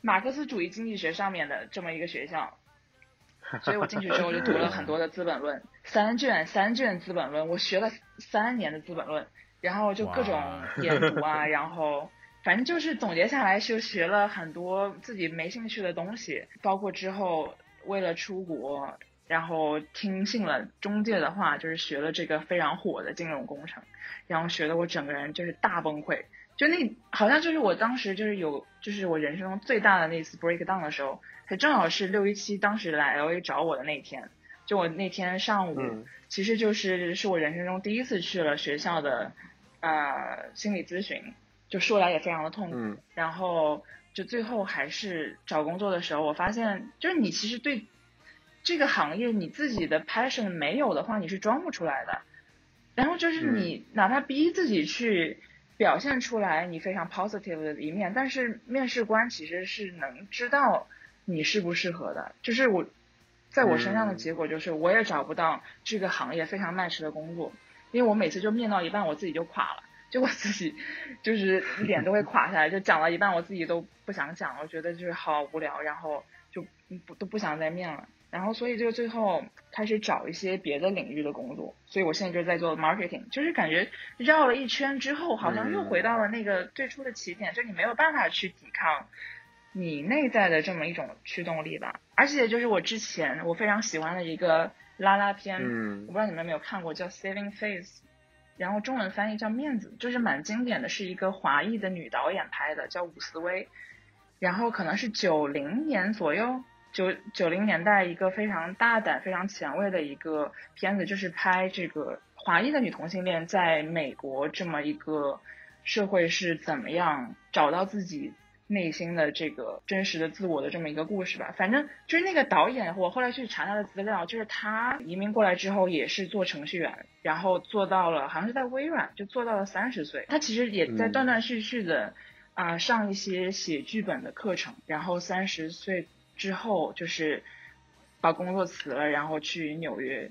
马克思主义经济学上面的这么一个学校。所以我进去之后就读了很多的《资本论》，三卷三卷《资本论》，我学了三年的《资本论》，然后就各种哇研读啊，然后反正就是总结下来就学了很多自己没兴趣的东西，包括之后为了出国，然后听信了中介的话，就是学了这个非常火的金融工程，然后学的我整个人就是大崩溃。就那好像就是我当时就是有就是我人生中最大的那次 break down 的时候，还正好是六一七当时来 LA 找我的那天。就我那天上午，嗯其实就是是我人生中第一次去了学校的呃心理咨询，就说来也非常的痛苦。嗯然后就最后还是找工作的时候，我发现就是你其实对这个行业你自己的 passion 没有的话，你是装不出来的。然后就是你哪怕逼自己去表现出来你非常 positive 的一面，但是面试官其实是能知道你适不适合的。就是我在我身上的嗯结果就是我也找不到这个行业非常 match 的工作，因为我每次就面到一半我自己就垮了。就我自己，就是脸都会垮下来，就讲到一半我自己都不想讲了，我觉得就是好无聊，然后就不都不想再面了，然后所以就最后开始找一些别的领域的工作，所以我现在就在做 marketing，就是感觉绕了一圈之后，好像又回到了那个最初的起点，就你没有办法去抵抗你内在的这么一种驱动力吧，而且就是我之前我非常喜欢的一个拉拉片，嗯我不知道你们有没有看过，叫 Saving Face。然后中文翻译叫面子，就是蛮经典的，是一个华裔的女导演拍的，叫伍思薇。然后可能是九零年左右，九九零年代一个非常大胆、非常前卫的一个片子，就是拍这个华裔的女同性恋在美国这么一个社会是怎么样找到自己内心的这个真实的自我的这么一个故事吧。反正就是那个导演，我后来去查他的资料，就是他移民过来之后也是做程序员，然后做到了好像是在微软就做到了三十岁。他其实也在嗯断断续续的啊、上一些写剧本的课程，然后三十岁之后就是把工作辞了，然后去纽约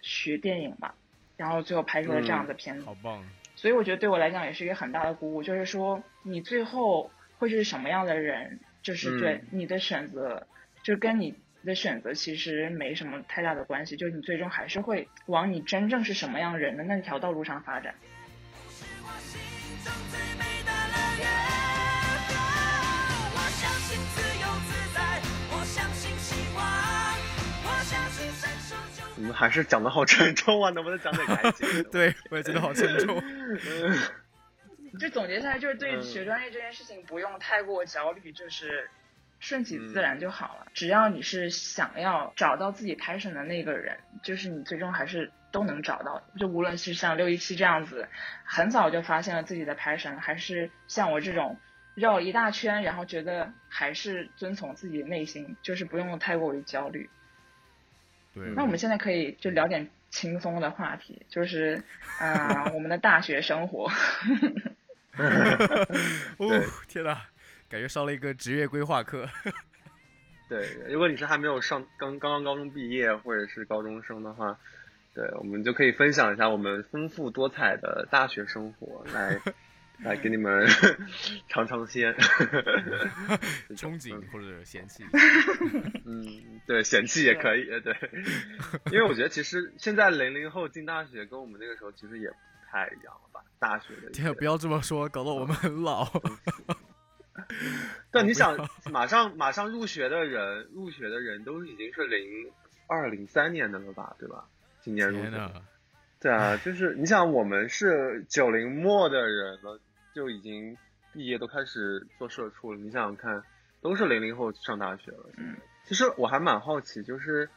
学电影吧，然后最后拍出了这样的片子。好棒！所以我觉得对我来讲也是一个很大的鼓舞，就是说你最后会是什么样的人，就是对嗯你的选择，就跟你的选择其实没什么太大的关系，就是你最终还是会往你真正是什么样人的那条道路上发展。我们还是讲的好沉重啊，能不能讲点开心？对，我也觉得好沉重。就总结下来，就是对嗯学专业这件事情不用太过焦虑，就是顺其自嗯然就好了。只要你是想要找到自己 passion 的那个人，就是你最终还是都能找到。就无论是像六一七这样子，很早就发现了自己的 passion，还是像我这种绕了一大圈，然后觉得还是遵从自己的内心，就是不用太过于焦虑。对，那我们现在可以就聊点轻松的话题，就是呃我们的大学生活。哦，天哪，感觉上了一个职业规划课。对，如果你是还没有上刚刚刚高中毕业或者是高中生的话，对，我们就可以分享一下我们丰富多彩的大学生活，来来给你们 尝尝鲜。憧憬或者嫌弃。嗯，对，嫌弃也可以，对，因为我觉得其实现在零零后进大学跟我们那个时候其实也不太一样了吧？大学的一天不要这么说，搞得我们很老。但，你想马上马上入学的人，入学的人都已经是零二零三年的了吧，对吧？今年入学。对啊，就是你想，我们是九零末的人了，就已经毕业都开始做社畜了。你想想看，都是零零后上大学了。嗯，其实我还蛮好奇，就是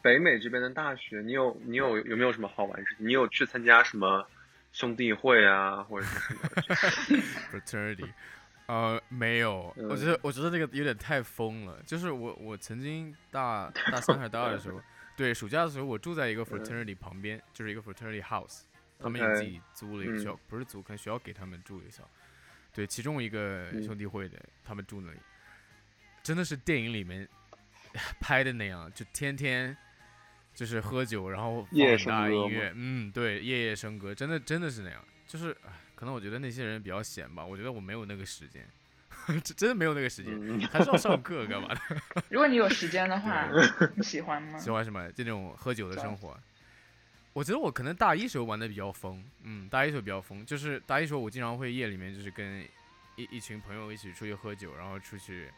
北美这边的大学，你有你有有没有什么好玩的事情？你有去参加什么兄弟会啊，或者是什么？fraternity，呃，没有，我觉嗯得我觉得那个有点太疯了。就是我我曾经大 大三还是大二的时候，对，暑假的时候我住在一个 fraternity 旁边，就是一个 fraternity house，他们也自己租了一个学校，不是租，可能学校给他们住一个校。对，其中一个嗯兄弟会的，他们住那里，真的是电影里面 拍的那样，就天天就是喝酒，然后放大音乐，嗯，对，夜夜笙歌，真的真的是那样，就是，可能我觉得那些人比较闲吧，我觉得我没有那个时间，真真的没有那个时间，嗯，还是要上课干嘛的？如果你有时间的话，你喜欢吗？喜欢什么？就那种喝酒的生活。我觉得我可能大一时候玩的比较疯，嗯，大一时候比较疯，就是大一时候我经常会夜里面就是跟一一群朋友一起出去喝酒，然后出去。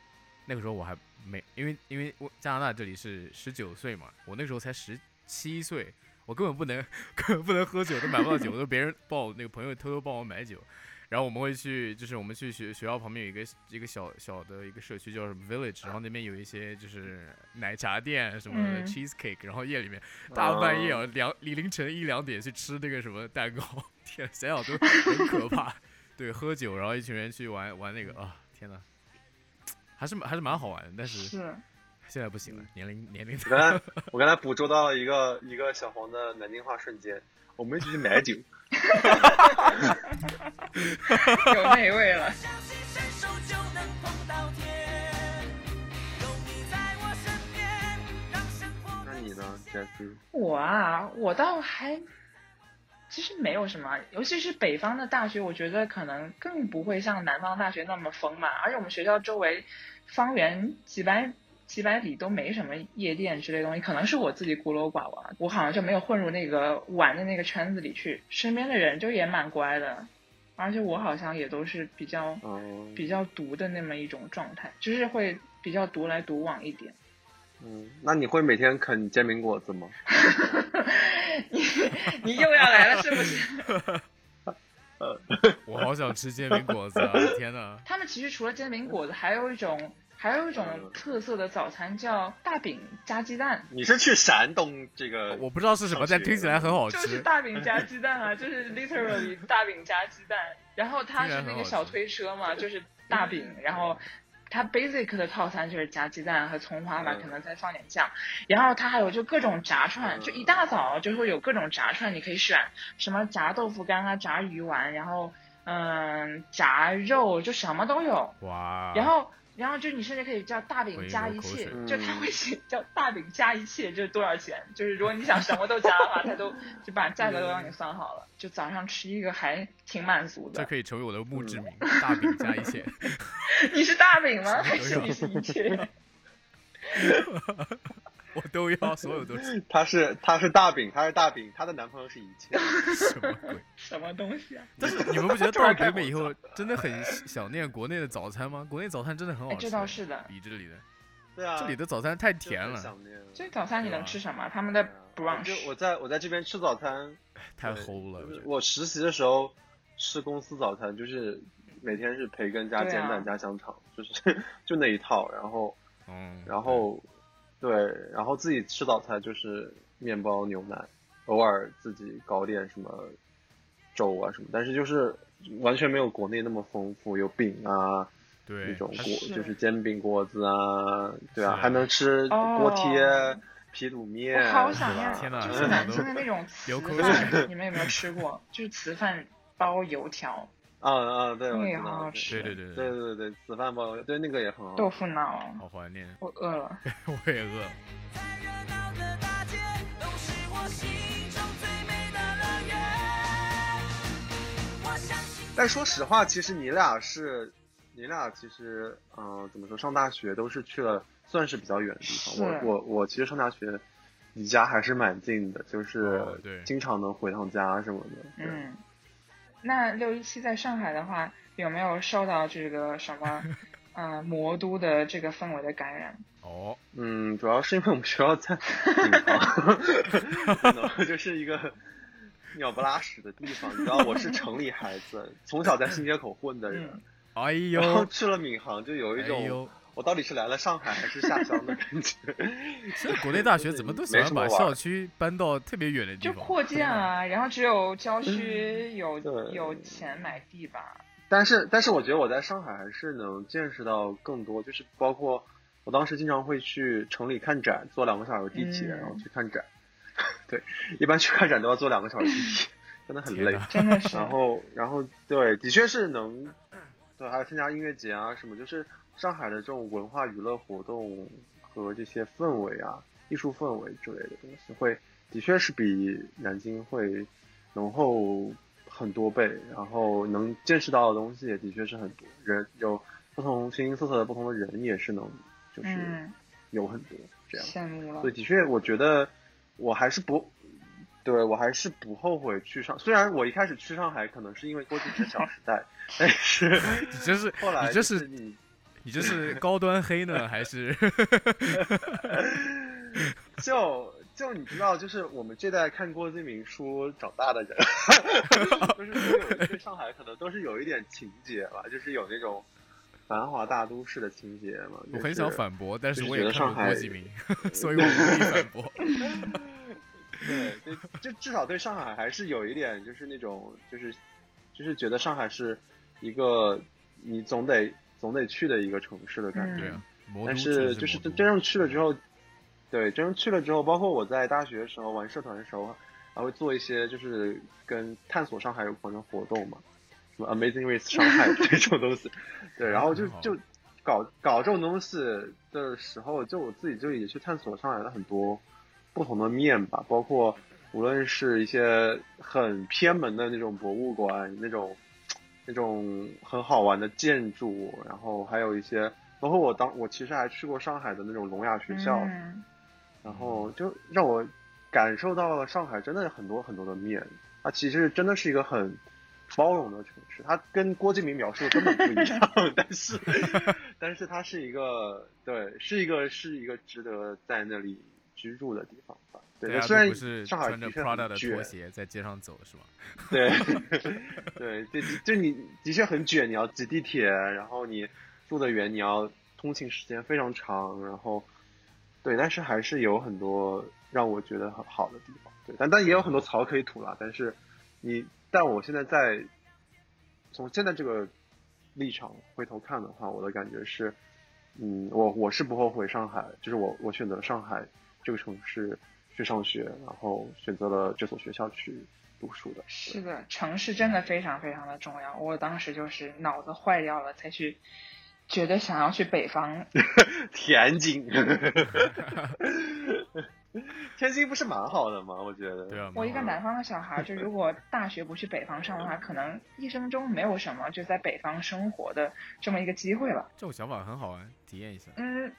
那个时候我还没，因为因为我加拿大这里是十九岁嘛，我那时候才十七岁，我根本不能 根本不能喝酒，都买不到酒，都别人帮我那个朋友偷偷帮我买酒。然后我们会去，就是我们去学学校旁边有一个一个小小的一个社区叫什么 village，然后那边有一些就是奶茶店什么的、嗯 cheesecake，然后夜里面大半夜啊两凌晨一两点去吃那个什么蛋糕，天，想想都很可怕。对，喝酒，然后一群人去玩玩那个啊，天呐，还是蛮还是蛮好玩的，但是是，现在不行了，年龄年龄我刚才 我刚才捕捉到了一个一个小黄的南京话瞬间，我们一起去买酒。有那味了。相信伸手就能碰到天，有你在我身边，让生活那你呢，杰斯？我啊，我倒还其实没有什么，尤其是北方的大学，我觉得可能更不会像南方大学那么丰满。而且我们学校周围方圆几百几百里都没什么夜店之类的东西，可能是我自己孤陋寡闻，我好像就没有混入那个玩的那个圈子里去。身边的人就也蛮乖的，而且我好像也都是比较嗯比较独的那么一种状态，就是会比较独来独往一点。嗯，那你会每天啃煎饼果子吗？你你又要来了是不是？我好想吃煎饼果子啊！天呐，他们其实除了煎饼果子，还有一种还有一种特色的早餐叫大饼加鸡蛋，你是去山东这个？我不知道是什么，但听起来很好吃就是。大饼加鸡蛋啊，就是 literally 大饼加鸡蛋。然后它是那个小推车嘛，就是大饼，然后它 basic 的套餐就是加鸡蛋和葱花吧，嗯可能再放点酱。然后它还有就各种炸串，嗯就一大早就会有各种炸串，你可以选什么炸豆腐干啊、炸鱼丸，然后嗯炸肉，就什么都有。哇！然后，然后就你甚至可以叫大饼加一切就他嗯会写叫大饼加一切，就是多少钱？就是如果你想什么都加的话，他都就把价格都让你算好了。就早上吃一个还挺满足的。这可以成为我的墓志铭，嗯大饼加一切。你是大饼吗？还是你是一切？我都要，所有都是她是她是大饼，她是大饼，她的男朋友是一切。什么鬼？什么东西啊？但是你们不觉得突然开到了北美以后，真的很想念国内的早餐吗？国内早餐真的很好吃，哎，这倒是的。比这里的。对啊，这里的早餐太甜了，很想念。所以早餐你能吃什么？他们的对啊我就 brunch 我在我在这边吃早餐，太齁了。我就是我实习的时候吃公司早餐，就是每天是培根加煎蛋加香肠，就是 就那一套。然后嗯，然后对，然后自己吃早餐就是面包牛奶，偶尔自己搞点什么粥啊什么，但是就是完全没有国内那么丰富，有饼啊对那种它果是就是煎饼果子啊，对啊，还能吃哦锅贴、皮肚面，我好想念，天就 是南京的那种糍流口饭，你们有没有吃过？就是糍饭包油条，啊啊，对，那个也我知道对好好吃。对对对对对对，糍饭包，对那个也很好豆吃。腐脑，好怀念，我饿了。我也饿。但说实话，其实你俩是，你俩其实，嗯、怎么说，上大学都是去了算是比较远的地方。是我我我其实上大学离家还是蛮近的，就是经常能回趟家什么的。对嗯，那六一七在上海的话，有没有受到这个什么，呃，魔都的这个氛围的感染？哦，嗯，主要是因为我们学校在 闵行，就是一个鸟不拉屎的地方。你知道，我是城里孩子，从小在新街口混的人，嗯哎然后呦，去了闵行，就有一种、我到底是来了上海还是下乡的感觉。现在国内大学怎么都喜欢把校区搬到特别远的地方？就扩建啊，然后只有郊区有对有钱买地吧。但是，但是我觉得我在上海还是能见识到更多，就是包括我当时经常会去城里看展，坐两个小时地铁，嗯然后去看展。对，一般去看展都要坐两个小时地铁，真的很累真的是。然后，然后对，的确是能，对，还有参加音乐节啊什么，就是上海的这种文化娱乐活动和这些氛围啊、艺术氛围之类的东西，会的确是比南京会浓厚很多倍，然后能见识到的东西也的确是很多，人有不同形形色色的不同的人也是能，就是嗯，有很多这样。羡慕了所以。的确，我觉得我还是不，对我还是不后悔去上。虽然我一开始去上海可能是因为过去是《小时代》，但是你这是后来你这就是你你这是高端黑呢，还是 就就你知道，就是我们这代看郭敬明书长大的人，就是对上海可能都是有一点情节吧，就是有那种繁华大都市的情节嘛。我很想反驳，但是我也看过觉得上海郭敬明，所以我无力反驳。对，就就至少对上海还是有一点，就是那种，就是就是觉得上海是一个你总得总得去的一个城市的感觉。但是就是真正去了之后，对，真正去了之后，包括我在大学的时候玩社团的时候，还会做一些就是跟探索上海有关的活动嘛，什么 Amazing Race 上海 这种东西。对，然后就就搞搞这种东西的时候，就我自己就也去探索上海的很多不同的面吧，包括无论是一些很偏门的那种博物馆，那种那种很好玩的建筑，然后还有一些，包括我当我其实还去过上海的那种聋哑学校，嗯然后就让我感受到了上海真的很多很多的面，它其实真的是一个很包容的城市，它跟郭敬明描述的根本不一样，但是 但是它是一个对，是一个是一个值得在那里居住的地方吧。对，虽然这不是上海穿着的确 Prada 的拖，鞋在街上走是吗？对，对，对，就你的确很卷，你要挤地铁，然后你住得远，你要通勤时间非常长，然后，对，但是还是有很多让我觉得很好的地方，对，但但也有很多槽可以吐啦。但是你，但我现在在从现在这个立场回头看的话，我的感觉是，嗯，我我是不后悔上海，就是我我选择了上海这个城市去上学，然后选择了这所学校去读书的。是的，城市真的非常非常的重要。我当时就是脑子坏掉了，才去觉得想要去北方。天津，天津不是蛮好的吗？我觉得。对啊，我一个南方的小孩，就如果大学不去北方上的话，可能一生中没有什么就在北方生活的这么一个机会了。这种想法很好啊，体验一下。嗯，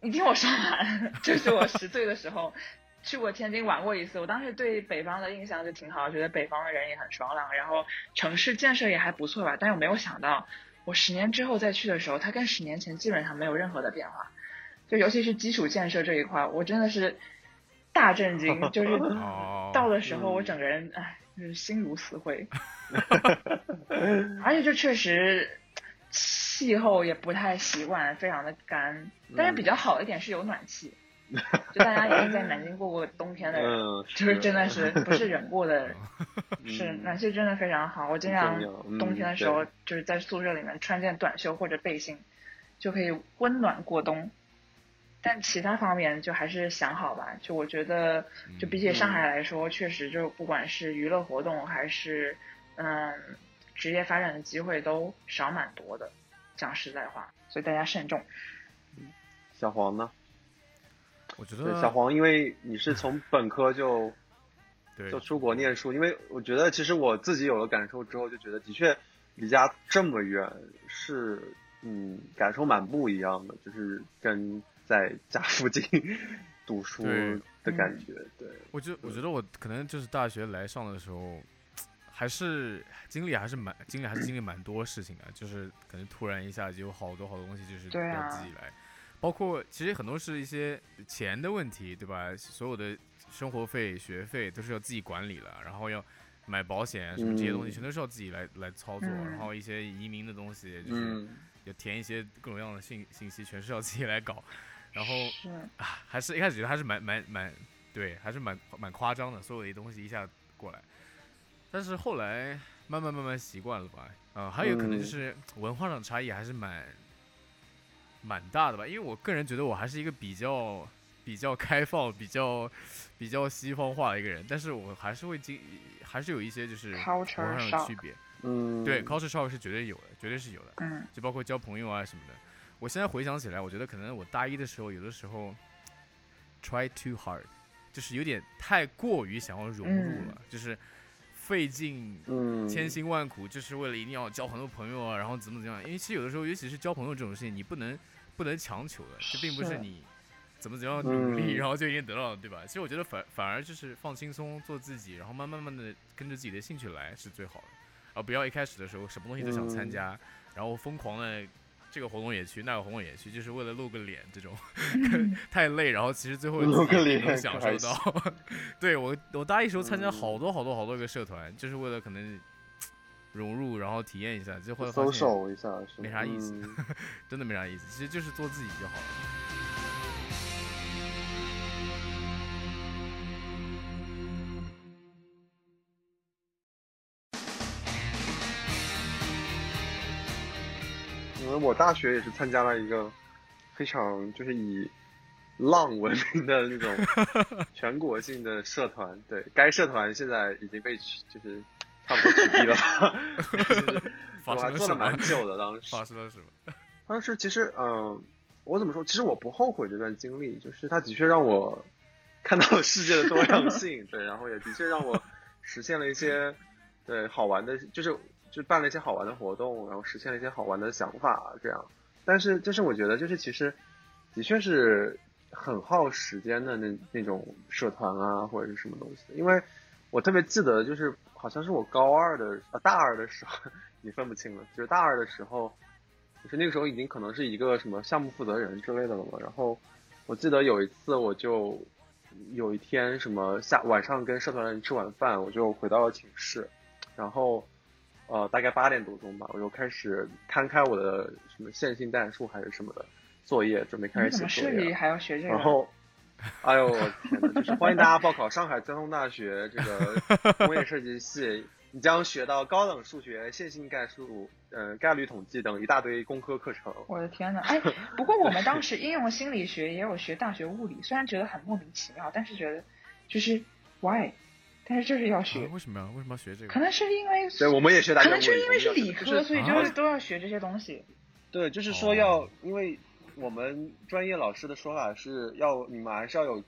你听我说完，就是我十岁的时候去过天津玩过一次，我当时对北方的印象就挺好，觉得北方的人也很爽朗，然后城市建设也还不错吧。但是我没有想到，我十年之后再去的时候，它跟十年前基本上没有任何的变化。就尤其是基础建设这一块，我真的是大震惊，就是 哦，到的时候，嗯我整个人哎，就是心如死灰，而且就确实气候也不太习惯，非常的干，但是比较好一点是有暖气，就大家已经在南京过过冬天的人，嗯，就是真的是不是忍过的 人，嗯是暖气真的非常好。我经常冬天的时候就是在宿舍里面穿件短袖或者背心，就可以温暖过冬。但其他方面就还是想好吧，就我觉得，就比起上海来说，确实就不管是娱乐活动还是嗯职业发展的机会都少蛮多的，讲实在话，所以大家慎重。小黄呢？我觉得对，小黄，因为你是从 本科就对就出国念书，因为我觉得其实我自己有了感受之后，就觉得的确离家这么远是嗯感受蛮不一样的，就是跟在家附近 读书的感觉。对，我觉我觉得我可能就是大学来上的时候，还是经历还是蛮经历还是经历蛮多事情的，就是可能突然一下就有好多好多东西就是要自己来，包括其实很多是一些钱的问题，对吧？所有的生活费、学费都是要自己管理了，然后要买保险什么这些东西嗯全都是要自己来来操作，嗯然后一些移民的东西就是嗯要填一些各种各样的信信息，全是要自己来搞，然后。啊，还是一开始觉得还是蛮蛮蛮，对，还是蛮蛮夸张的，所有的东西一下过来。但是后来慢慢慢慢习惯了吧，啊、还有可能就嗯是文化上的差异还是蛮蛮大的吧，因为我个人觉得我还是一个比较 比较开放、比较比较西方化的一个人，但是我还是会经还是有一些就是文 Culture 化上的区别。嗯，对，culture shock 是绝对有的，绝对是有的。嗯就包括交朋友啊什么的。我现在回想起来，我觉得可能我大一的时候，有的时候 try too hard，就是有点太过于想要融入了，就是费尽嗯千辛万苦，就是为了一定要交很多朋友啊，然后怎么怎么样。因为其实有的时候，尤其是交朋友这种事情，你不能不能强求的，这并不是是你怎么怎么样努力，嗯然后就一定得到的，对吧？其实我觉得反反而就是放轻松，做自己，然后慢慢慢的跟着自己的兴趣来是最好的，啊不要一开始的时候什么东西都想参嗯加，然后疯狂的。这个活动也去，那个活动也去，就是为了露个脸，这种。嗯。太累，然后其实最后露个脸享受到。对我，我大一时候参加嗯。好多好多好多个社团，就是为了可能融入，然后体验一下，就后来发搜现手一下是没啥意思嗯。真的没啥意思，其实就是做自己就好了。我大学也是参加了一个非常就是以浪闻名的那种 全国性的社团，对，该社团现在已经被取就是差不多取缔了 我还做了蛮？久的当时。发生了什么？当时其实，嗯、我怎么说？其实我不后悔这段经历，就是它的确让我看到了世界的多样性，对，然后也的确让我实现了一些对好玩的，就是就办了一些好玩的活动，然后实现了一些好玩的想法，这样。但是，就是我觉得，就是其实的确是很耗时间的那那种社团啊，或者是什么东西，因为我特别记得，就是好像是我高二的啊大二的时候，你分不清了，就是大二的时候。就是那个时候已经可能是一个什么项目负责人之类的了嘛。然后我记得有一次，我就有一天什么下晚上跟社团人吃晚饭，我就回到了寝室，然后呃大概八点多钟吧，我就开始摊开我的什么线性代数还是什么的作业，准备开始写作业了。怎么设计还要学这个？然后，哎呦我天呐，就是欢迎大家报考上海交通大学这个工业设计系，你将学到高等数学、线性概数、呃概率统计等一大堆工科课程。我的天呐，哎，不过我们当时应用心理学也有学大学物理，虽然觉得很莫名其妙，但是觉得就是 why，但是就是要啊学，为什么呀？为什么要学这个？可能是因为对，我们也学大可能就是因为是理科，就是所以就是都要学这些东西。对，就是说要，因为我们专业老师的说法是要你们还是要有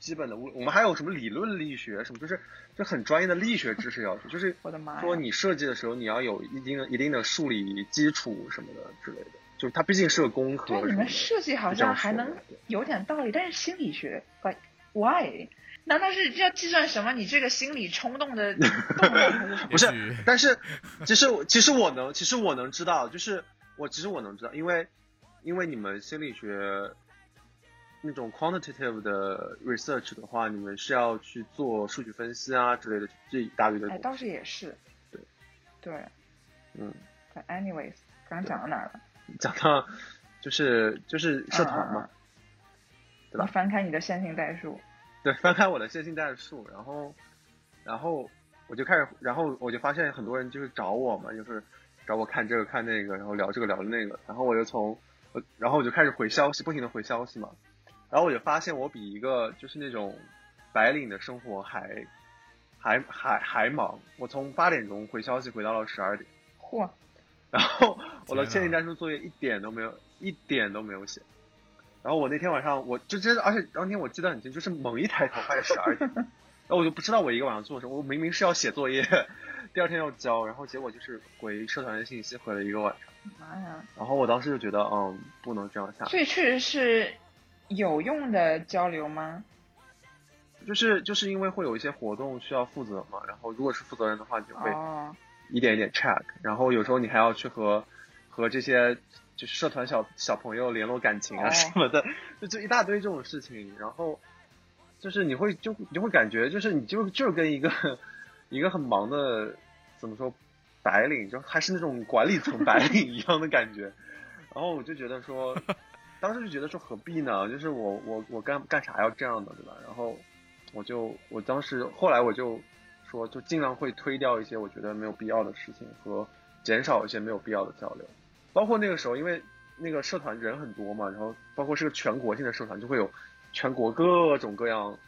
基本的物，我们还有什么理论力学什么，就是就很专业的力学知识要求，就是我的妈！说你设计的时候你要有一定的一定的数理基础什么的之类的，就是它毕竟是个工科对，你们。设计好像还能有点道理，但是心理学，like why？难道是要计算什么？你这个心理冲动的？不是但是其实其实我能，其实我能知道，就是我其实我能知道，因为因为你们心理学那种 quantitative 的 research 的话，你们是要去做数据分析啊之类的这一大堆的哎，倒是也是。对。对。嗯，但 anyways，刚刚讲到哪了？讲到就是就是社团嘛，嗯嗯嗯对吧你翻开你的线性代数。对，翻开我的线性代数，然后，然后我就开始，然后我就发现很多人就是找我嘛，就是找我看这个看那个，然后聊这个聊那个，然后我就从我，然后我就开始回消息，不停的回消息嘛，然后我就发现我比一个就是那种白领的生活还还还还忙，我从八点钟回消息回到了十二点，嚯，然后我的线性代数作业一点都没有，一点都没有写。然后我那天晚上，我就真的，而且当天我记得很清，就是猛一抬头发现十二点，然后我就不知道我一个晚上做什么。我明明是要写作业，第二天要交，然后结果就是回社团的信息回了一个晚上。妈呀！然后我当时就觉得，嗯，不能这样下去。所以确实是有用的交流吗？就是就是因为会有一些活动需要负责嘛，然后如果是负责人的话，你就会哦，一点一点 check，然后有时候你还要去和和这些就是社团小小朋友联络感情啊哦什么的，就就一大堆这种事情，然后就是你会就你就会感觉就是你就就是跟一个一个很忙的怎么说白领，就还是那种管理层白领一样的感觉，然后我就觉得说，当时就觉得说何必呢？就是我我我干干啥要这样的，对吧？然后我就我当时后来我就说，就尽量会推掉一些我觉得没有必要的事情和减少一些没有必要的交流，包括那个时候，因为那个社团人很多嘛，然后包括是个全国性的社团，就会有全国各种各样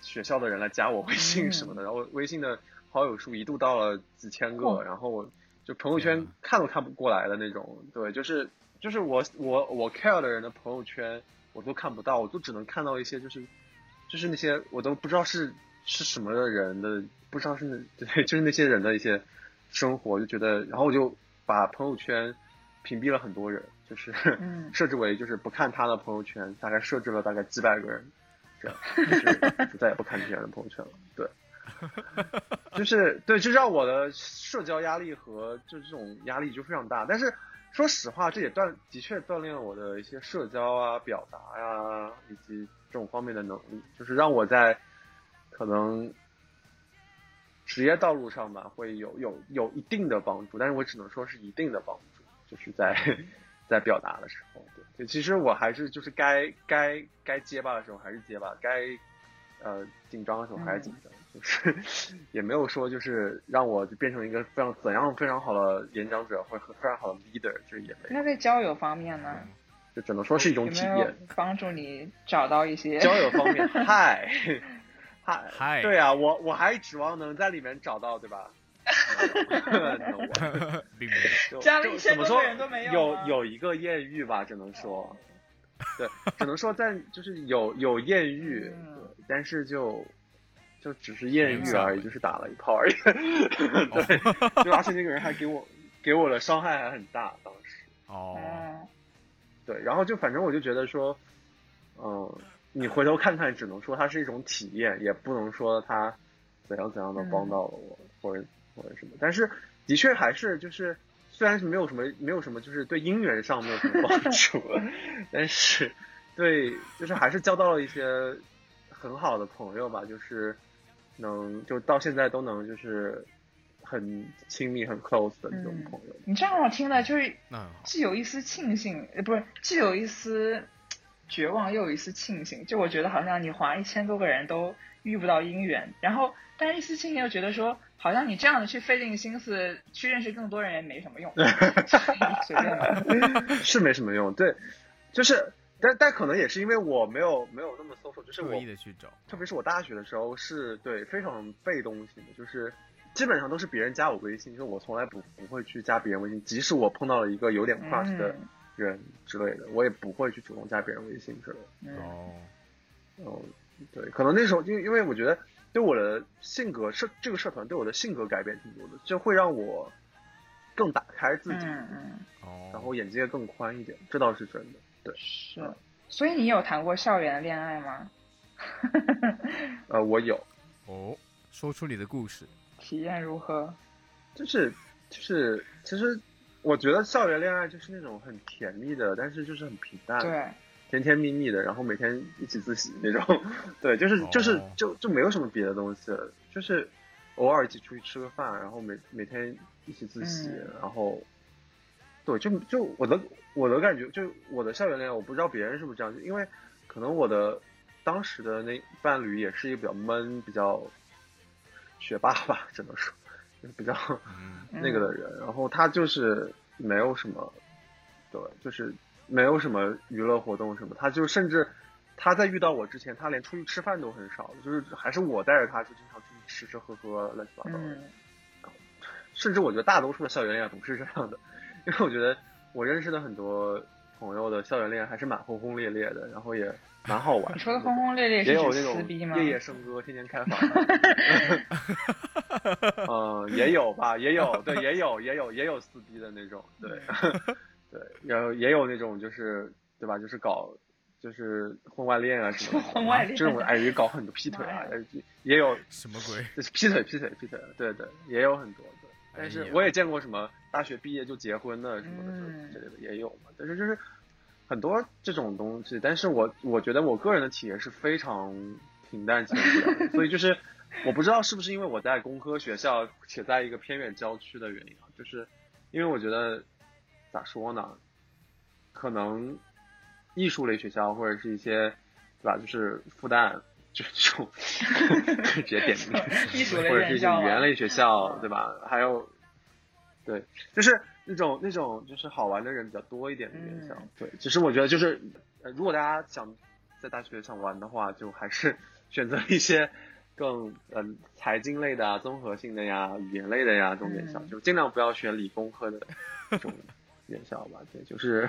学校的人来加我微信什么的，然后微信的好友数一度到了几千个，哦然后我就朋友圈看都看不过来的那种，对，就是就是我我我 care 的人的朋友圈我都看不到，我都只能看到一些就是就是那些我都不知道是是什么的人的，不知道是那对，就是那些人的一些生活，就觉得，然后我就把朋友圈屏蔽了很多人，就是、嗯 设置为就是不看他的朋友圈，大概设置了大概几百个人，这样，就是就再也不看这些人的朋友圈了，对。就是对，就让我的社交压力和就这种压力就非常大。但是说实话，这也锻的确锻炼了我的一些社交啊、表达呀、以及这种方面的能力，就是让我在可能职业道路上吧，会有有有一定的帮助。但是我只能说是一定的帮助，就是在在表达的时候，对，就其实我还是就是该该该结巴的时候还是结巴，该呃紧张的时候还是紧张，就是 也没有说就是让我就变成一个非常怎样非常好的演讲者或者非常好的 leader，就是也没有，那在交友方面呢，就只能说是一种体有有验。帮助你找到一些交友方面，嗨嗨，嗨对啊，我我还指望能在里面找到，对吧 并没有。就加了就一千多个怎么说人都没有有一个艳遇吧，只能说，对，只能说在就是有有艳遇，但是就就只是艳遇而已，就是打了一炮而已，对，就而且那个人还给我给我的伤害还很大，当时。哦，嗯。对，然后就反正我就觉得说，嗯，你回头看看，只能说它是一种体验，也不能说它怎样怎样的帮到了我，或者或者什么。但是的确还是就是，虽然是没有什么没有什么，就是对姻缘上没有什么帮 助，但是对就是还是交到了一些很好的朋友吧，就是能就到现在都能就是很亲密很 close 的那种嗯朋友。你这样我听了就是。既有一丝庆幸，呃，不是，既有一丝绝望，又有一丝庆幸。就我觉得好像你划一千多个人都遇不到姻缘，然后但是一丝庆幸又觉得说，好像你这样的去费尽心思去认识更多人也没什么用，随便吧。是没什么用，对，就是，但但可能也是因为我没有没有那么 social，就是刻我意的去找，特别是我大学的时候是对非常被动型的，就是基本上都是别人加我微信，就是我从来不不会去加别人微信，即使我碰到了一个有点 crush 的嗯人之类的，我也不会去主动加别人微信之类的。嗯。哦，嗯，对，可能那时候因为因为我觉得对我的性格社这个社团对我的性格改变挺多的，就会让我更打开自己，嗯嗯，哦，然后眼界更宽一点，这倒是真的。对，是。所以你有谈过校园恋爱吗？呃，我有。哦，说出你的故事，体验如何？就是就是，其实我觉得校园恋爱就是那种很甜蜜的，但是就是很平淡。对，甜甜蜜蜜的，然后每天一起自习那种，对，就是就是哦就就没有什么别的东西，就是偶尔一起出去吃个饭，然后每每天一起自习，嗯然后对，就就我的我的感觉，就我的校园恋爱，我不知道别人是不是这样，因为可能我的当时的那伴侣也是一个比较闷、比较学霸吧，只能说就是比较嗯。那个的人，然后他就是没有什么，对，就是没有什么娱乐活动什么，他就甚至他在遇到我之前，他连出去吃饭都很少，就是还是我带着他，就经常出去吃吃喝喝，乱七八糟的。嗯甚至我觉得大多数的校园恋爱不是这样的，因为我觉得我认识的很多朋友的校园恋爱还是蛮轰轰烈烈的，然后也蛮好玩的。你说的轰轰烈烈也是指有那种撕逼吗？夜夜笙歌、天天开房。嗯，也有吧，也有，对，也有，也有，也有撕逼的那种，对，对，然后也有那种就是，对吧？就是搞，就是婚外恋啊什么的，婚外恋这种哎也搞很多劈腿啊也有什么鬼？就是劈腿、劈腿、劈腿，对对，也有很多对。但是我也见过什么大学毕业就结婚的什么的嗯之类的也有嘛。但是就是很多这种东西，但是我我觉得我个人的体验是非常平淡且无聊的，所以就是我不知道是不是因为我在工科学校且在一个偏远郊区的原因啊，就是因为我觉得咋说呢，可能艺术类学校或者是一些对吧，就是复旦。就这种直接点名，艺术类或者是一些语言类学校，对吧？还有，对，就是那种那种就是好玩的人比较多一点的院校。嗯对，其实我觉得就是，呃，如果大家想在大学想玩的话，就还是 选择一些更嗯、财经类的啊、综合性的呀、语言类的呀这种院校，嗯就尽量不要选理工科的这种院校吧。对，就是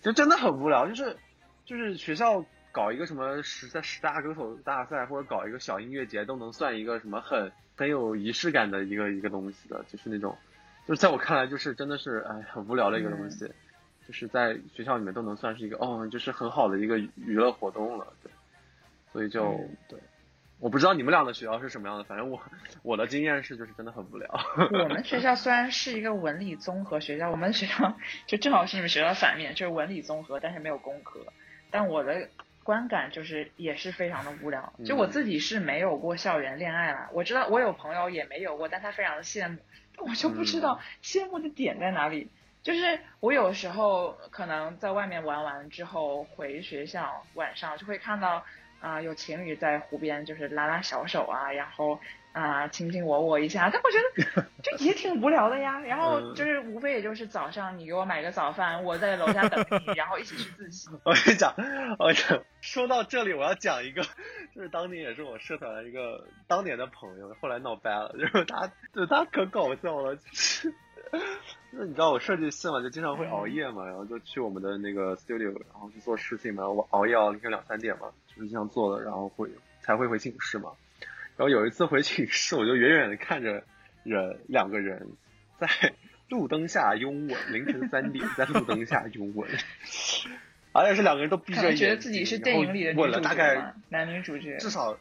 就真的很无聊，就是就是学校搞一个什么十在十大歌手大赛，或者搞一个小音乐节，都能算一个什么很很有仪式感的一个一个东西的，就是那种，就是在我看来，就是真的是哎很无聊的一个东西，就是在学校里面都能算是一个哦，就是很好的一个娱乐活动了，对，所以就、嗯对。我不知道你们俩的学校是什么样的，反正我我的经验是，就是真的很无聊。我们 学校虽然是一个文理综合学校，我们学校就正好是你们学校反面，就是文理综合，但是没有工科。但我的观感就是也是非常的无聊。就我自己是没有过校园恋爱啦，我知道我有朋友也没有过，但他非常的羡慕，但我就不知道羡慕的点在哪里。就是我有时候可能在外面玩完之后回学校，晚上就会看到啊、有情侣在湖边就是拉拉小手啊，然后啊、卿卿我我一下，但我觉得就也挺无聊的呀。然后嗯就是无非也就是早上你给我买个早饭，我在楼下等你，然后一起去自习。我跟你讲，我讲说到这里，我要讲一个，就是当年也是我社团的一个当年的朋友，后来闹掰了，就是他，就他可搞笑了，就是。就是你知道我设计系嘛，就经常会熬夜嘛，然后就去我们的那个 studio，然后去做事情嘛，我熬夜到凌晨两三点嘛，就是经常做的，然后会才会回寝室嘛。然后有一次回寝室，我就远远的看着人两个人在路灯下拥吻，凌晨三点在路灯下拥吻，而且是两个人都闭着眼睛，能觉得自己是电影里的女主吻了大概，男女主角。至少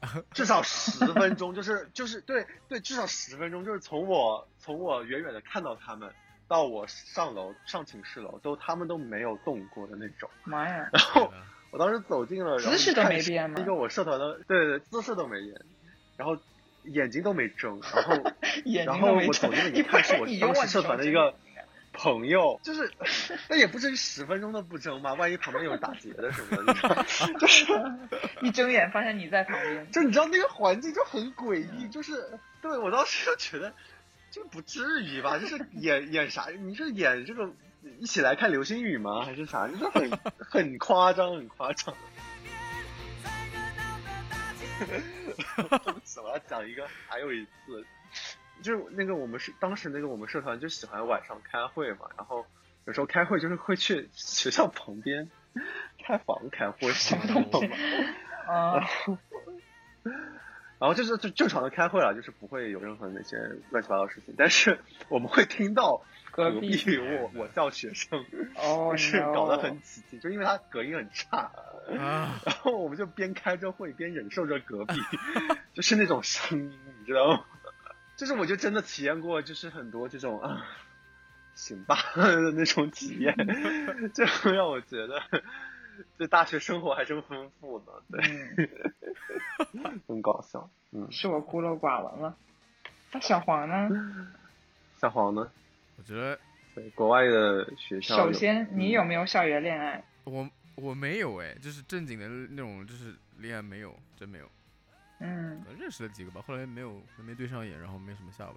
至少十分钟，就是就是对对，至少十分钟，就是从我从我远远的看到他们到我上楼上寝室楼，都他们都没有动过的那种。妈呀！然后我当时走进了，姿势都没变吗一个我社团的，对对对，姿势都没变，然后眼睛都没睁，然后 然后我走进了一看，是是我当时社团的一个朋友，就是 那也不至于十分钟都不睁吧，万一旁边有打劫的什么的，就是。一睁眼发现你在旁边，就你知道那个环境就很诡异，就是对我当时就觉得，这不至于吧？就是演演啥？你是演这个一起来看流星雨吗？还是啥？就是很很夸张，很夸张。对不起，我要讲一个，还有一次，就是那个我们是当时那个我们社团就喜欢晚上开会嘛，然后有时候开会就是会去学校旁边开房开会，什么东西？啊，然 后就是就正常的开会了，就是不会有任何那些乱七八糟的事情，但是 我们会听到隔隔壁壁我我叫学生，哦就 是搞得很起劲，就因为他隔音很差，啊，然后我们就边开着会边忍受着隔壁就是那种声音，你知道吗？就是我就真的体验过，就是很多这种啊，行吧的那种体验，就让我觉得这大学生活还真丰富呢，对，嗯，很搞笑。嗯，是我孤陋寡闻了。那小黄呢？小黄呢？我觉得对，国外的学校。首先，你嗯有没有校园恋爱？我我没有哎，就是正经的那种，就是恋爱没有，真没有。嗯认识了几个吧，后来没有没对上眼，然后没什么下文。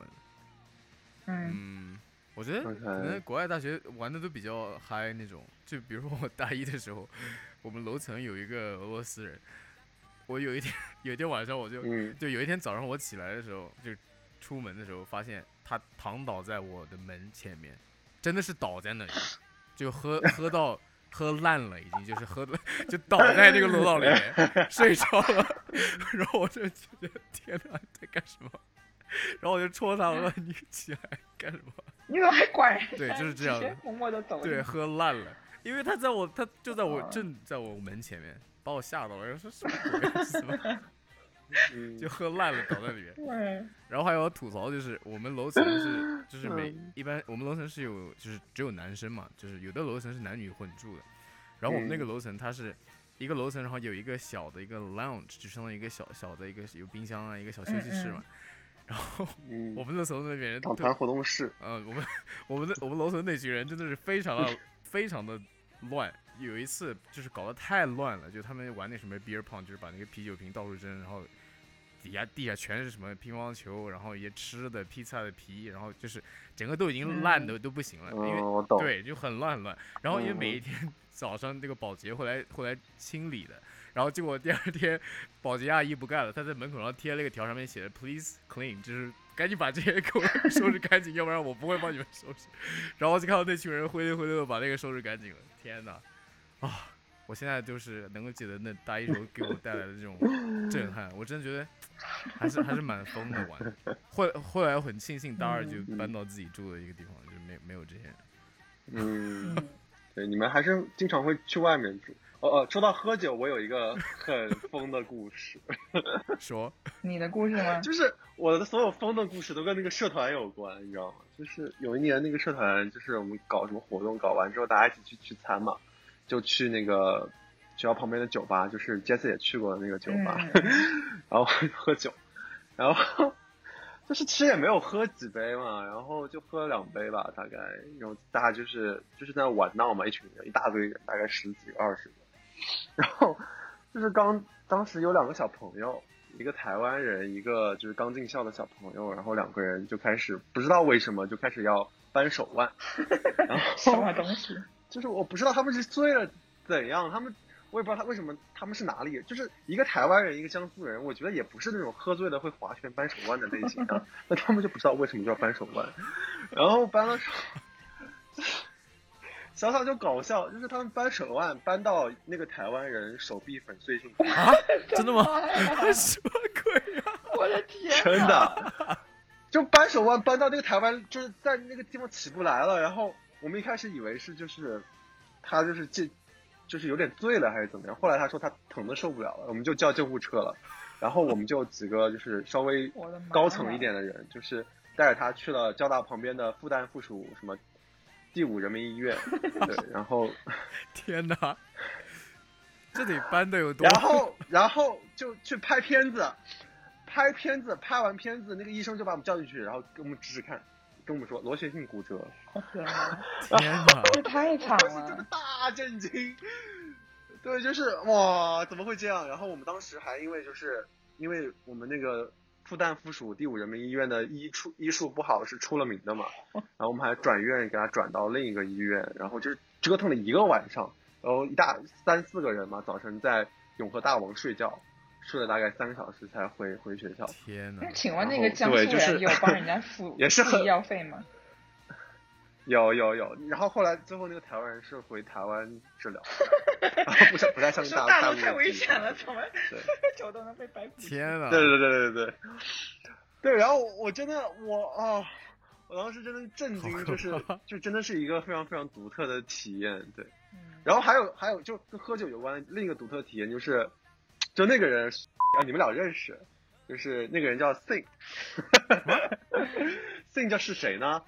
嗯嗯，我觉得可能国外大学玩的都比较嗨那种，就比如说我大一的时候，我们楼层有一个俄罗斯人，我有一天有一天晚上我就嗯就有一天早上我起来的时候，就出门的时候发现他躺倒在我的门前面，真的是倒在那里，就喝 喝到喝烂了，已经就是喝的就倒在那个楼道里面 睡着了，然后我就觉得天哪，在干什么？然后我就戳他，我说你起来干什么？你怎么还管人？对就是这样的默默的走。对，喝烂了，因为他在我他就在我哦正在我门前面，把我吓到了，我说什么鬼 什么嗯就喝烂了倒在里面。对然后还有吐槽，就是我们楼层是，就是 每嗯一般我们楼层是有，就是只有男生嘛，就是有的楼层是男女混住的。然后我们那个嗯楼层它是一个楼层，然后有一个小的一个 lounge，就相当于一个小小的一个有冰箱啊，一个小休息室嘛。然后嗯，我们那层那边人特党团活动室，呃，我们我们的我们楼层那群人真的是非常的非常的乱。有一次就是搞得太乱了，就他们玩那什么 beer pong，就是把那个啤酒瓶到处扔，然后底下地下全是什么乒乓球，然后一些吃的披萨的皮，然后就是整个都已经烂的都不行了，因为嗯，我懂。对，就很乱很乱。然后因为嗯每一天早上那个保洁会来会来清理的，然后结果第二天保洁阿姨不干了，她在门口上贴了一个条，上面写着 “Please clean”，就是赶紧把这些给我 收拾干净，要不然我不会帮你们收拾。然后就看到那群人灰溜灰溜的把那个收拾干净了，天哪！啊，我现在就是能够记得那大一时候给我带来的这种震撼，我真的觉得还是还是蛮疯的玩。后后来我很庆幸大二就嗯搬到自己住的一个地方，就没没有这些人。嗯，嗯 对，你们还是经常会去外面住。哦哦，说到喝酒，我有一个很疯的故事，说，你的故事吗？就是我的所有疯的故事都跟那个社团有关，你知道吗？就是有一年那个社团，就是我们搞什么活动，搞完之后大家一起去聚餐嘛，就去那个学校旁边的酒吧，就是 Jesse 也去过的那个酒吧，嗯 然后喝酒，然后 就是其实也没有喝几杯嘛，然后就喝了两杯吧，大概，然后大家就是就是在那玩闹嘛，一群人，一大堆人，大概十几个、二十个，然后就是刚当时有两个小朋友，一个台湾人，一个就是刚进校的小朋友，然后两个人就开始不知道为什么就开始要扳手腕，然什后么东西？就是我不知道他们是醉了怎样，他们我也不知道他为什么他们是哪里，就是一个台湾人，一个江苏人，我觉得也不是那种喝醉了会划拳扳手腕的类型啊，那他们就不知道为什么就要扳手腕，然后扳了手，想想就搞笑，就是他们扳手腕扳到那个台湾人手臂粉碎性，啊，真的吗？什么鬼啊、我的天！真的，就扳手腕扳到那个台湾就是在那个地方起不来了，然后我们一开始以为是就是他就是这就是有点醉了还是怎么样，后来他说他疼的受不了了，我们就叫救护车了，然后我们就几个就是稍微高层一点的人，就是带着他去了交大旁边的复旦附属什么第五人民医院，对，然后天哪，这得搬的有多？然后然后就去拍片子，拍片子，拍完片子，那个医生就把我们叫进去，然后给我们指指看，跟我们说螺旋性骨折，我天哪，天哪，这太惨我是真的了！大震惊。对，就是哇，怎么会这样？然后我们当时还因为就是因为我们那个复旦附属第五人民医院的医术医术不好是出了名的嘛，然后我们还转院给他转到另一个医院，然后就是折腾了一个晚上，然后一大三四个人嘛，早晨在永和大王睡觉，睡了大概三个小时才回回学校。天哪那！请问那个江苏对就是人有帮人家付 也是很付医药费吗？有有有，然后后来最后那个台湾人是回台湾治疗，然后不像不太像说大陆大陆太危险了，怎么对 酒都能被白嫖？天呐！对对对对对对，对，然后我真的我啊、我当时真的震惊，就是就真的是一个非常非常独特的体验，对。嗯然后还有还有就跟喝酒有关的另一个独特体验就是，就那个人啊，你们俩认识，就是那个人叫 Sing，Sing 叫是谁呢？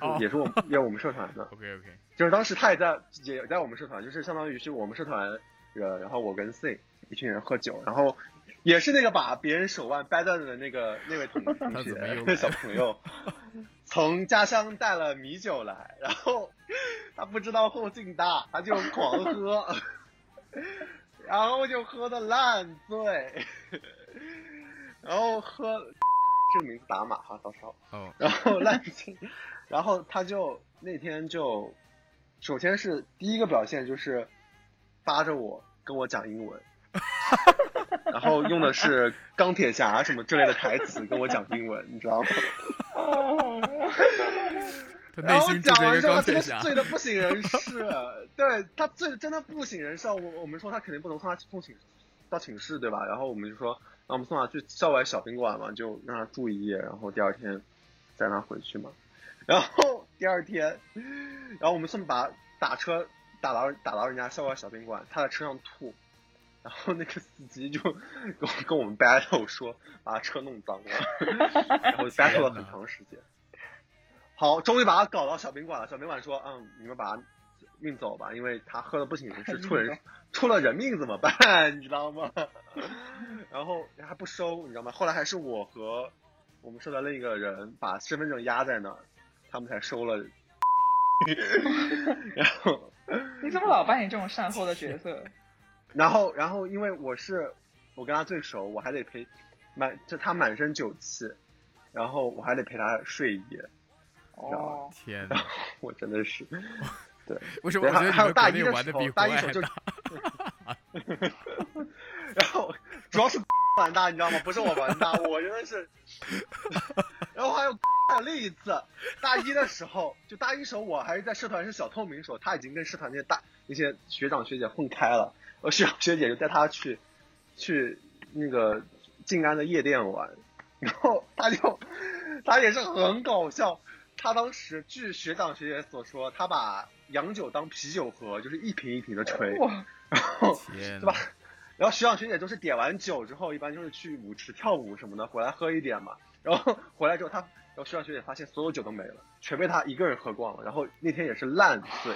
哦就是也是我们也是我们社团的，OK OK，就是当时他也在也在我们社团，就是相当于是我们社团人，然后我跟 C 一群人喝酒，然后也是那个把别人手腕掰断的那个那位同同 学那个小朋友，从家乡带了米酒来，然后他不知道后劲大，他就狂喝，然后就喝的烂醉，然后喝这个名字打码哈，到时候。哦，然后烂醉，然后他就那天就，首先是第一个表现就是扒着我跟我讲英文，然后用的是钢铁侠什么之类的台词跟我讲英文，你知道吗？他然后内心讲完之后，钢铁侠，醉的不省人事，对他醉的真的不省人事。我我们说他肯定不能送他送寝到寝室，对吧？然后我们就说，那我们送他去校外小宾馆嘛，就让他住一夜，然后第二天再让他回去嘛。然后第二天，然后我们送把打车打到打到人家校外小宾馆，他在车上吐，然后那个司机就跟我跟我们 battle 说把车弄脏了，然后 battle 了很长时间。好，终于把他搞到小宾馆了。小宾馆说：“嗯，你们把他运走吧，因为他喝的不省人事，出人出了人命怎么办？你知道吗？” 然后还不收，你知道吗？后来还是我和我们社的另一个人把身份证压在那儿，他们才收了。然后，你怎么老扮演这种善后的角色？然后，然后，因为我是我跟他最熟，我还得陪满就他满身酒气，然后我还得陪他睡一夜，哦，天哪！我真的是。对为什么对，还还有我觉得你们大一的时国内玩的比候，大一时候就然后主要是玩大，你知道吗？不是我玩大，我真的是。然后还有还有另一次，大一的时候，就大一时候我还是在社团是小透明时候，他已经跟社团那些大那些学长学姐混开了，我，学长学姐就带他去去那个静安的夜店玩，然后他就他也是很搞笑。他当时据学长学姐所说，他把洋酒当啤酒喝，就是一瓶一瓶的吹，然后对吧？然后学长学姐就是点完酒之后，一般就是去舞池跳舞什么的，回来喝一点嘛。然后回来之后他，然后学长学姐发现所有酒都没了，全被他一个人喝光了。然后那天也是烂醉，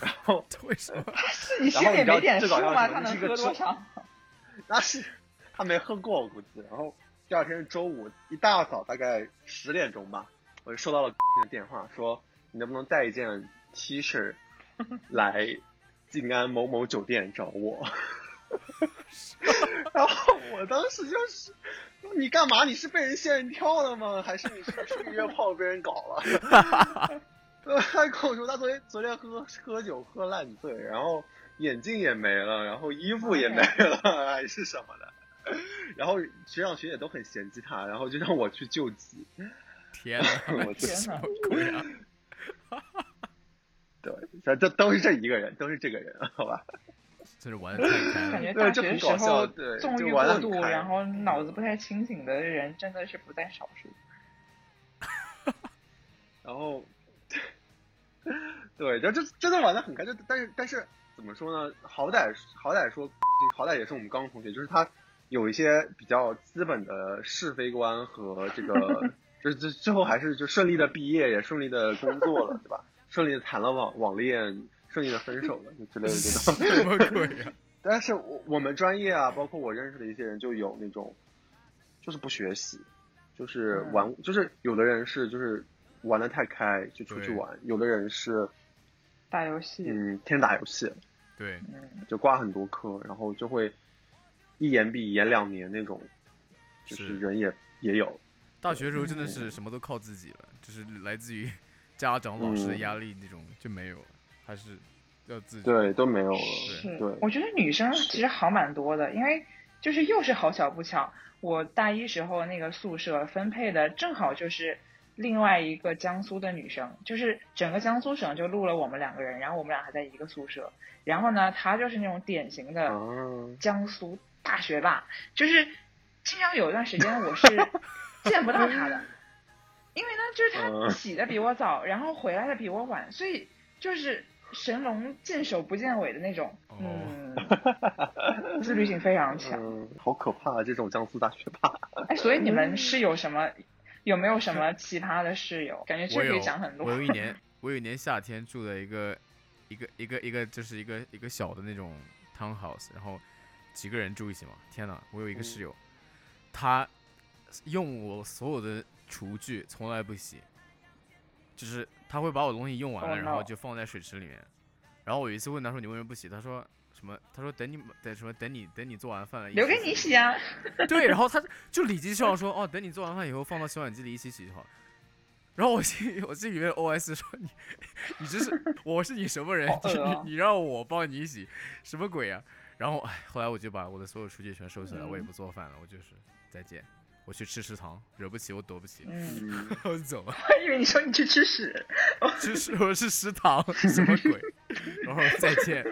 然后 为什么？你心然后你知道里没点数吗？他能喝多少？那是他没喝过我估计。然后第二天是周五一大早，大概十点钟吧，我就收到了的电话，说你能不能带一件 T 恤来静安某某酒店找我。然后我当时就是，你干嘛？你是被人仙人跳了吗？还是你是去约炮被人搞了？他跟我说他昨天昨天喝喝酒喝烂醉，然后眼镜也没了，然后衣服也没了，还是什么的。然后学长学姐都很嫌弃他，然后就让我去救急。天哪！我天哪鬼啊？对，这这都是这一个人，都是这个人，好吧？真是玩的太开了。感觉对这大学时候对纵欲过度，然后脑子不太清醒的人真的是不在少数。然后，对，就这真的玩的很开，就但是但是怎么说呢？好歹好歹说，好歹也是我们高中同学，就是他有一些比较资本的是非观和这个，就是最最后还是就顺利的毕业，也顺利的工作了，对吧？顺利的谈了网网恋，顺利的分手了，就之类的这种。什么鬼啊？但是我我们专业啊，包括我认识的一些人，就有那种，就是不学习，就是嗯玩，就是有的人是就是玩的太开就出去玩，有的人是打游戏，嗯天天打游戏，对，嗯，就挂很多科，然后就会一延毕延两年那种，就是是人也也有，大学时候真的是什么都靠自己了，就是来自于 家长、老师的压力那种就没有了，还是要自己。对，都没有了，是。对，我觉得女生其实好蛮多的，因为就是又是好巧不巧，我大一时候那个宿舍分配的正好就是另外一个江苏的女生，就是整个江苏省就录了我们两个人，然后我们俩还在一个宿舍，然后呢，她就是那种典型的啊，江苏大学霸，就是经常有一段时间我是 见不到她的，因为呢，就是她嗯。起的比我早，然后回来的比我晚，所以就是神龙见首不见尾的那种，哦嗯，自律性非常强。嗯，好可怕啊！这种江苏大学霸，哎，所以你们是有什么有没有什么奇葩的室友？感觉这可以讲很多。我有一年，我有一年夏天住的一个一个一个一个就是一个一个小的那种 townhouse，然后几个人住一起嘛。天呐，我有一个嗯室友，他用我所有的厨具从来不洗，就是他会把我东西用完了 Oh 然后就放在水池里面。然后我有一次问他说你为什么不洗？他说什么？他说等你等什么？等你等你做完饭了，一留给你洗啊！对，然后他就理直气壮说：“哦，等你做完饭以后放到洗碗机里一起洗就好。”然后我心我心里面 OS 说：“你你这是我是你什么人？你你让我帮你洗，什么鬼啊？”然后哎，后来我就把我的所有厨具全收起来，我也嗯不做饭了，我就是再见，我去吃食堂，惹不起我躲不起，嗯，我，就走了。我以为你说你去吃屎。吃屎我是食堂，什么鬼？然后再见。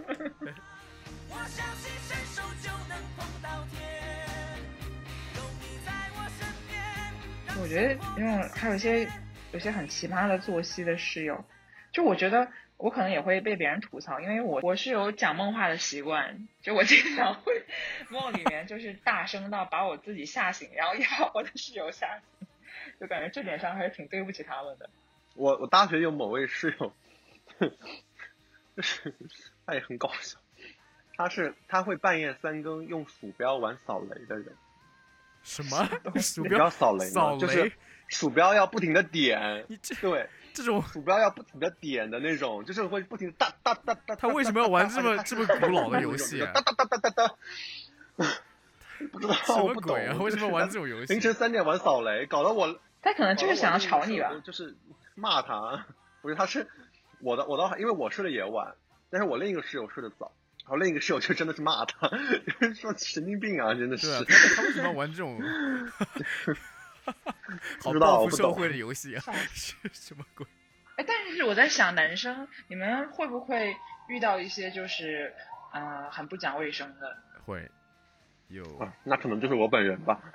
我相信伸手就能碰到天，有你在我身边。我觉得因为还有一些有些很奇葩的作息的室友，就我觉得我可能也会被别人吐槽，因为我我是有讲梦话的习惯，就我经常会梦里面就是大声到把我自己吓醒，然后也把 我的室友吓醒，就感觉这点上还是挺对不起他们的。我我大学有某位室友，就是他也很搞笑，他是他会半夜三更用鼠标玩扫雷的人。什么 鼠标扫雷吗？扫雷就是鼠标要不停的点，你这对，这种鼠标要不停的点的那种，就是会不停地哒哒哒哒。他为什么要玩这么这么古老的 游戏啊哒哒哒哒哒哒。不知道，什我不懂么鬼啊？为什么玩这种游戏？凌晨三点玩扫雷，搞得我他可能就是想要吵你吧？就是骂他，不是，他是我的，我倒因为我睡得也晚，但是我另一个室友睡得早，然后另一个室友就真的是骂他，说神经病啊，真的是对啊，。他他为什么要玩这种 好不知道报复社会的游戏啊？是什么鬼？哎，但是我在想，男生你们会不会遇到一些就是呃很不讲卫生的？会有啊，那可能就是我本人吧。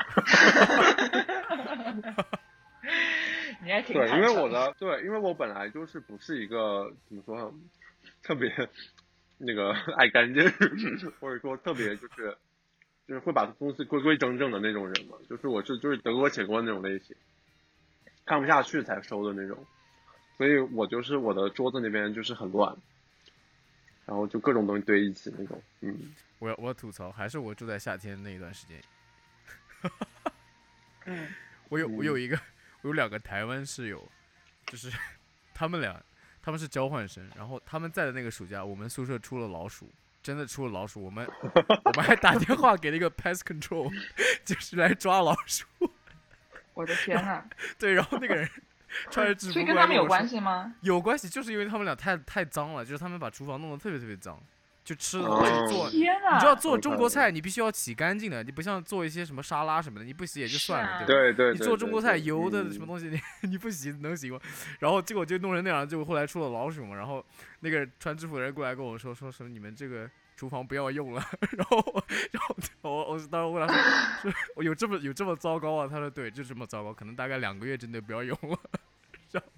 你还挺对，因为我的对，因为我本来就是不是一个怎么说，特别那个 爱干净，或者说特别就是就是会把东西规规整整的那种人嘛，就是我是就是得过且过那种类型，看不下去才收的那种，所以我就是我的桌子那边就是很乱，然后就各种东西堆一起那种，嗯，我要我吐槽，还是我住在夏天那一段时间，嗯，我有我有一个我有两个台湾室友，就是他们俩他们是交换生，然后他们在的那个暑假，我们宿舍出了老鼠，真的出了老鼠，我们 我们还打电话给那个 pest control，就是来抓老鼠。我的天呐，对，然后那个人 穿着制服所以跟他们有关系吗？有关系，就是因为他们俩太太脏了，就是他们把厨房弄得特别特别脏，就吃的哦东西做。你知道做中国菜，你必须要洗干净的，你不像做一些什么沙拉什么的，你不洗也就算了，对吧？对对，你做中国菜油的嗯什么东西，你 你不洗能洗吗？然后结果就弄成那样，结果后来出了老鼠嘛。然后那个穿制服的人过来跟我说，说什么你们这个厨房不要用了。然后我 然后我我当时问他说，说我有这么有这么糟糕啊？他说对，就这么糟糕，可能大概两个月之内不要用了。然后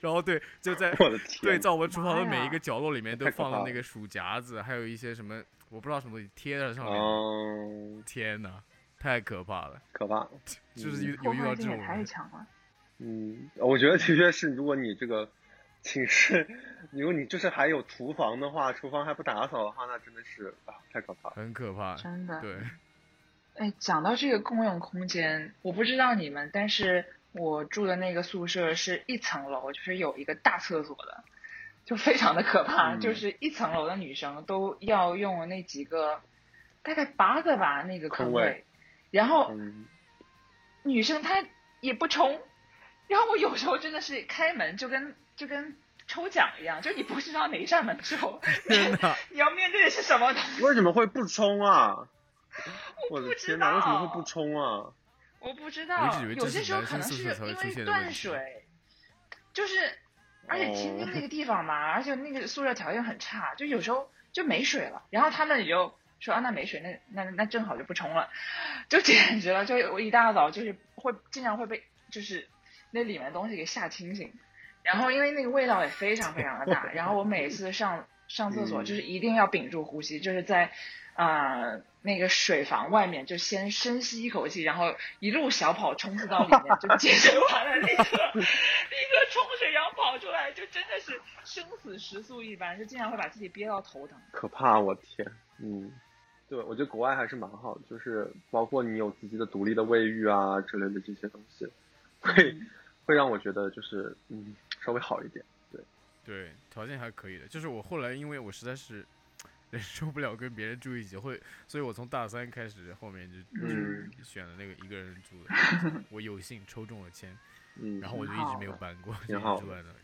然后对，就在我的天，对，在我们厨房的每一个角落里面都放了那个鼠夹子，还有一些什么我不知道什么东西贴在上面。哦，天哪，太可怕了！可怕。就是嗯有有遇到破坏性也这种人，太强了。嗯，我觉得的确是，如果你这个寝室，如果你就是还有厨房的话，厨房还不打扫的话，那真的是啊，太可怕了。很可怕。真的。对，哎，讲到这个共用空间，我不知道你们，但是我住的那个宿舍是一层楼，就是有一个大厕所的，就非常的可怕，嗯就是一层楼的女生都要用那几个，大概八个吧那个坑坑位然后嗯，女生她也不冲，然后我有时候真的是开门就跟就跟抽奖一样，就你不知道哪一扇门之后，你要面对的是什么，为什么会不冲啊？我的天哪，为什么会不冲啊？我不知道有些时候可能是因为断水，就是，而且天津 那个地方嘛，而且那个宿舍条件很差，就有时候就没水了，然后他们也就说啊，那没水，那那那正好就不冲了，就简直了，就我一大早就是会经常会被就是那里面的东西给吓清醒，然后因为那个味道也非常非常的大，然后我每次上上厕所，嗯。就是一定要屏住呼吸，就是在啊、呃那个水房外面就先深吸一口气，然后一路小跑冲刺到里面，就健身完了立刻立刻冲水，然后跑出来，就真的是生死时速一般，就经常会把自己憋到头疼。可怕，我天，嗯，对，我觉得国外还是蛮好的，就是包括你有自己的独立的卫浴啊之类的这些东西，会 会让我觉得就是嗯稍微好一点。对对，条件还可以的。就是我后来因为我实在是忍 受不了跟别人住一起，会，所以我从大三开始后面就嗯。选了那个一个人住的，我有幸抽中了签，嗯，然后我就一直没有搬过，就一直住在那里。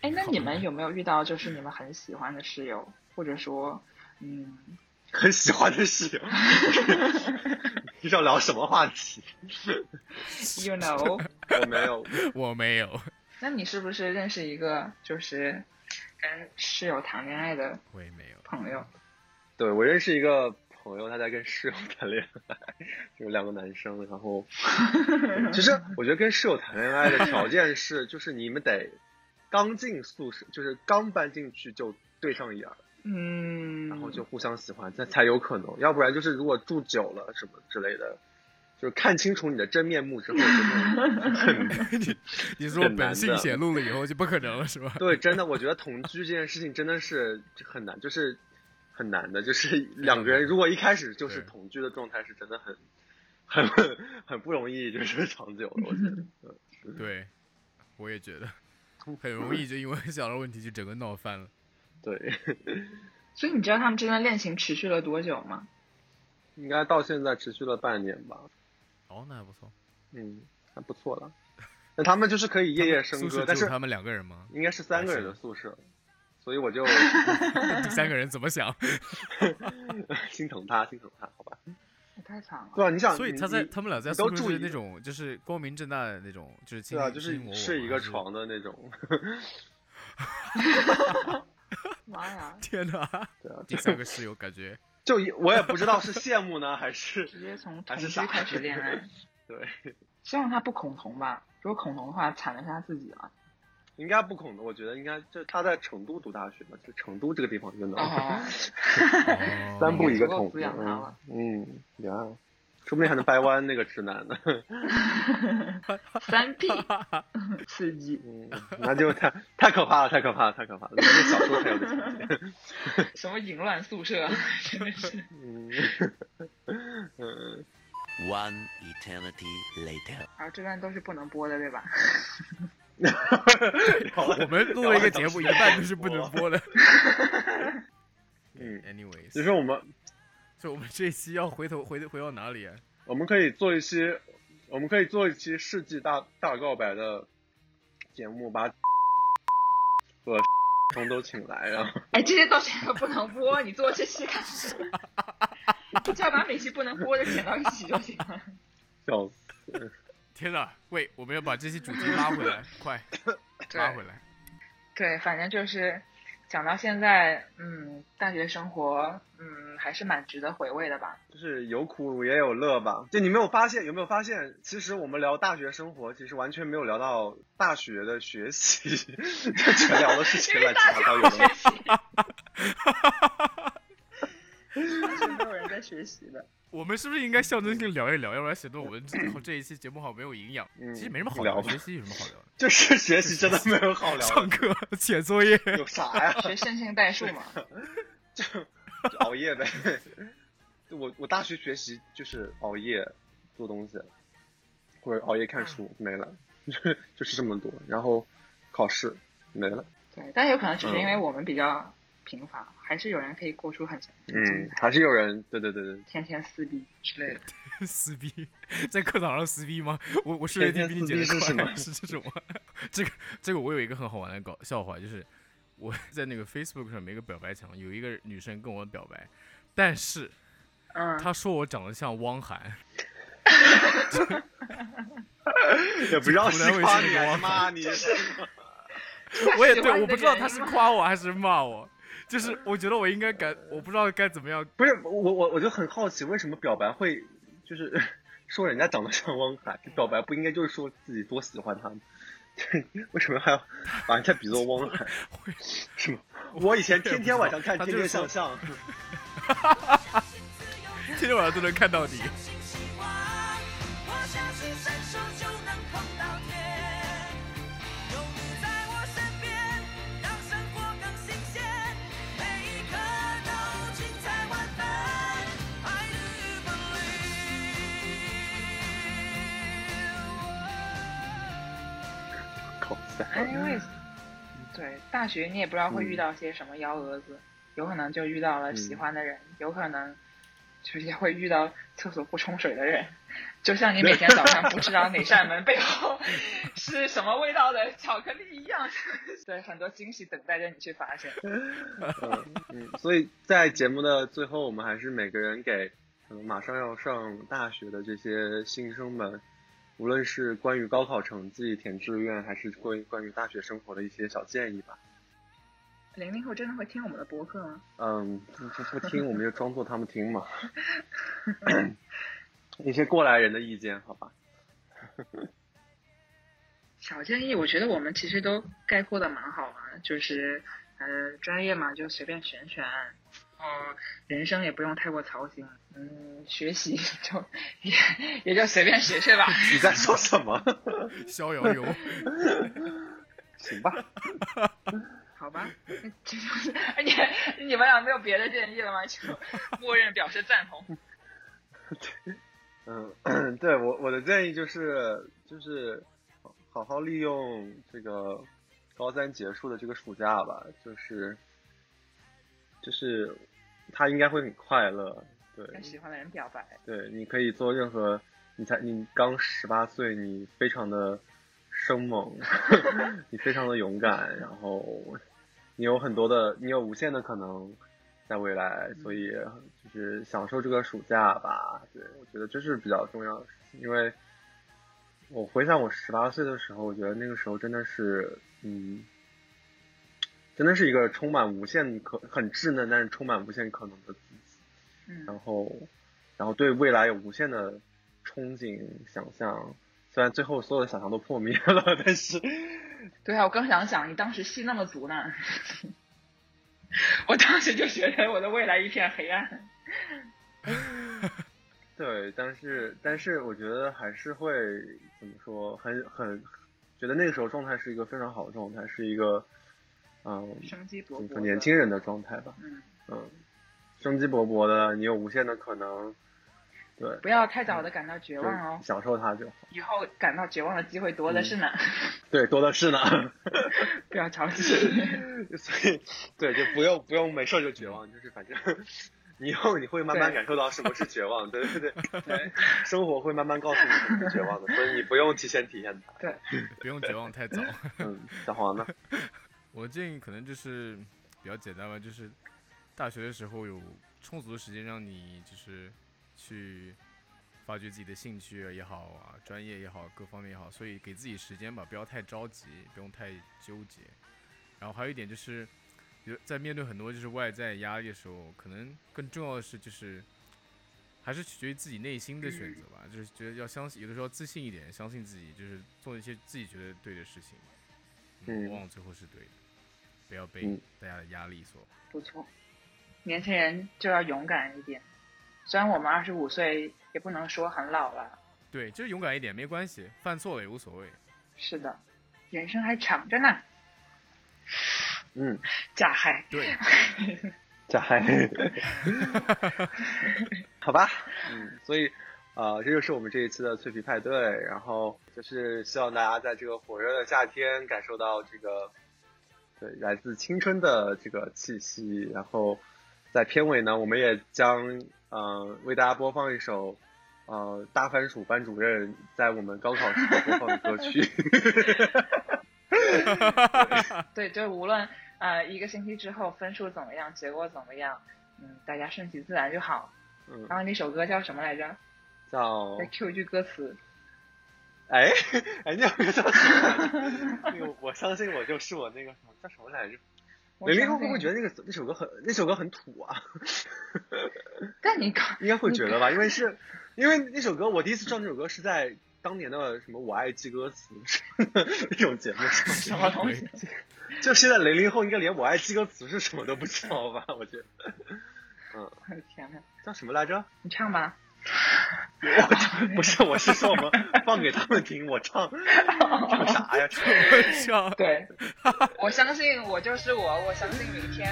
哎，那你们有 没有遇到就是你们很喜欢的室友，或者说，嗯，很喜欢的室友，你是要聊什么话题？You know，我没有，我没有，那你是不是认识一个就是跟室友谈恋爱的我也没有。朋友？对我认识一个朋友，他在跟室友谈恋爱，就是两个男生，然后 其实我觉得跟室友谈恋爱的条件是，就是你们得刚进宿舍，就是刚搬进去就对上眼儿，嗯，然后就互相喜欢，才才有可能，要不然就是如果住久了什么之类的，就是看清楚你的真面目之后，你你说本性显露了以后就不可能了是吧？对，真的，我觉得同居这件事情真的是很难，就是很难的，就是两个人如果一开始就是同居的状态，是真的很很很不容易，就是长久的，我觉得。对，我也觉得很容易就因为小的问题就整个闹翻了。对，所以你知道他们这段恋情持续了多久吗？应该到现在持续了半年吧，哦，那还不错。嗯，还不错了。那他们就是可以夜夜笙歌，但是他们两个人吗？应该是三个人的宿舍，所以我就 第三个人怎么想？心疼他，心疼他，好吧？也太惨了。对啊，你想，所以他在他们俩在宿舍你都住一是那种就是光明正大的那种，就是卿对啊，就是睡一个床的那种，妈呀，天哪！对啊，第三个室友感觉 就一我也不知道是羡慕呢，还是直接从同居开始恋爱。对，希望他不恐同吧，如果恐同的话，惨的是他自己了。应该不恐同，我觉得应该就他在成都读大学嘛，就成都这个地方就能、三步一个捅，足够滋养他了嗯，嗯，呀，说不定还能掰弯那个直男呢，三 P，刺激，嗯，那就太太可怕了，太可怕了，太可怕了，这是小说才有的情节，什么淫乱宿舍，真的是。嗯嗯，One eternity later. 啊这段都是不能播的，对吧？我们录了一个节目，一半都是不能播的。嗯 Anyways，其实我们我们这一期要回头回回到哪里啊？我们可以做一期，我们可以做一期世纪大大告白的节目，把和通都请来，然后哎，这些东西都不能播，你做这些干什么？你只要把每期不能播的剪到一起就行了。笑死。天哪！喂，我们要把这期主题拉回来，快拉回来。对，反正就是讲到现在，嗯，大学生活，嗯，还是蛮值得回味的吧。就是有苦也有乐吧。就你没有发现，有没有发现，其实我们聊大学生活，其实完全没有聊到大学的学习，就全聊的是前来因为大其他高有的。没有人在学习的。我们是不是应该象征性聊一聊，要不然显得我们这这一期节目好没有营养？嗯其实没什么好聊的，学习有什么好聊的？就是学习真的没有好聊的，上课、写作业。有啥呀？学线性代数嘛，就就熬夜呗。我我大学学习就是熬夜做东西，或者熬夜看书，没了，就是这么多。然后考试没了。对，但有可能只是因为我们比较贫乏，还是有人可以过出很嗯，还是有人，对对对对，天天撕逼之类的。撕逼，在课堂上撕逼吗？我我数学题比你解的天天是什快，是这种吗？这个这个我有一个很好玩的搞笑话，就是我 在那个 Facebook 上面一个表白墙，有一个女生跟我表白，但是嗯，她说我长得像汪涵，也不知道是湖南卫夸你还视的汪是骂你。我也对，我不知道她是夸我还是骂我，就是我觉得我应该该，我不知道该怎么样。不是我我我就很好奇，为什么表白会就是 说人家长得像汪涵？表白不应该就是说自己多喜欢他吗？为什么还要把人家比作汪涵？会什么我以前天天晚上看《天他就是天向说上》，天天晚上都能看到你。anyways，对，大学你也不知道会遇到些什么幺蛾子，有可能就遇到了喜欢的人，有可能就是也会遇到厕所不冲水的人，就像你每天早上不知道哪扇门背后 是什么味道的巧克力一样，对，很多惊喜等待着你去发现。嗯嗯，所以在节目的最后，我们还是每个人给马上要上大学的这些新生们，无论是关于高考成绩、填志愿，还是关于关于大学生活的一些小建议吧。零零后真的会听我们的博客吗？嗯，不不不听，我们就装作他们听嘛。一些过来人的意见，好吧？小建议，我觉得我们其实都概括的蛮好啊，就是呃专业嘛就随便选选，然后人生也不用太过操心，嗯，学习 就也也就随便学学吧。你在说什么？逍遥游，行吧。好吧，这就是你你们俩没有别的建议了吗？就默认表示赞同。嗯，对我我的建议就是就是好好好利用这个高三结束的这个暑假吧，就是就是他应该会很快乐，对跟喜欢的人表白，对，你可以做任何，你才你刚十八岁，你非常的生猛，你非常的勇敢，然后你有很多的，你有无限的可能在未来，所以就是享受这个暑假吧。对我觉得这是比较重要的事情，因为我回想我十八岁的时候，我觉得那个时候真的是，嗯，真的是一个充满无限可很稚嫩，但是充满无限可能的自己。嗯然后，然后对未来有无限的憧憬、想象。虽然最后所有的想象都破灭了，但是，对啊，我刚想想，你当时戏那么足呢，我当时就觉得我的未来一片黑暗。对，但是，但是我觉得还是会怎么说，很很，觉得那个时候状态是一个非常好的状态，是一个，嗯，生机勃勃年轻人的状态吧。嗯，嗯，生机勃勃的，你有无限的可能，对，不要太早的感到绝望哦就，享受它就好。以后感到绝望的机会多的是呢，对，多的是呢。不要着急。所以，对，就不用不用没事就绝望，就是反正你以后你会慢慢感受到什么是绝望，对对对 对，生活会慢慢告诉你什么是绝望的，所以你不用提前体验它。对，不用绝望太早。嗯，小黄呢？我的建议可能就是比较简单吧，就是大学的时候有充足的时间让你就是去发掘自己的兴趣也好啊，专业也好，各方面也好，所以给自己时间吧，不要太着急，不用太纠结。然后还有一点就是，在面对很多就是外在压力的时候，可能更重要的是就是。还是取决于自己内心的选择吧，就是觉得要相信，有的时候自信一点，相信自己，就是做一些自己觉得对的事情，嗯往往最后是对的，不要被嗯大家的压力所。不错，年轻人就要勇敢一点。虽然我们二十五岁，也不能说很老了。对，就是勇敢一点，没关系，犯错了也无所谓。是的，人生还长着呢。嗯，假嗨，对，假嗨 好吧，嗯，所以。呃，这就是我们这一次的脆皮派对，然后就是希望大家在这个火热的夏天感受到这个对来自青春的这个气息，然后在片尾呢，我们也将呃为大家播放一首呃大番薯班主任在我们高考时候播放的歌曲。对，就无论呃一个星期之后分数怎么样，结果怎么样，嗯，大家顺其自然就好。嗯，然后那首歌叫什么来着？叫再 Q 一句歌词。哎哎，那个叫什么来着？那个我相信我就是我那个什么叫什么来着？我零零后会不会觉得那个那首歌很那首歌很土啊？但你刚应该会觉得吧，因为是因为那首歌我第一次知道那首歌是在当年的什么《我爱记歌词》那种节目上。什么东西？就现在零零后应该连我爱记歌词是什么都不知道吧？我觉得我的天呐，叫什么来着？你唱吧。我不是，我是说我们放给他们听，我唱 唱啥呀？唱像对，我相信我就是我，我相信明天。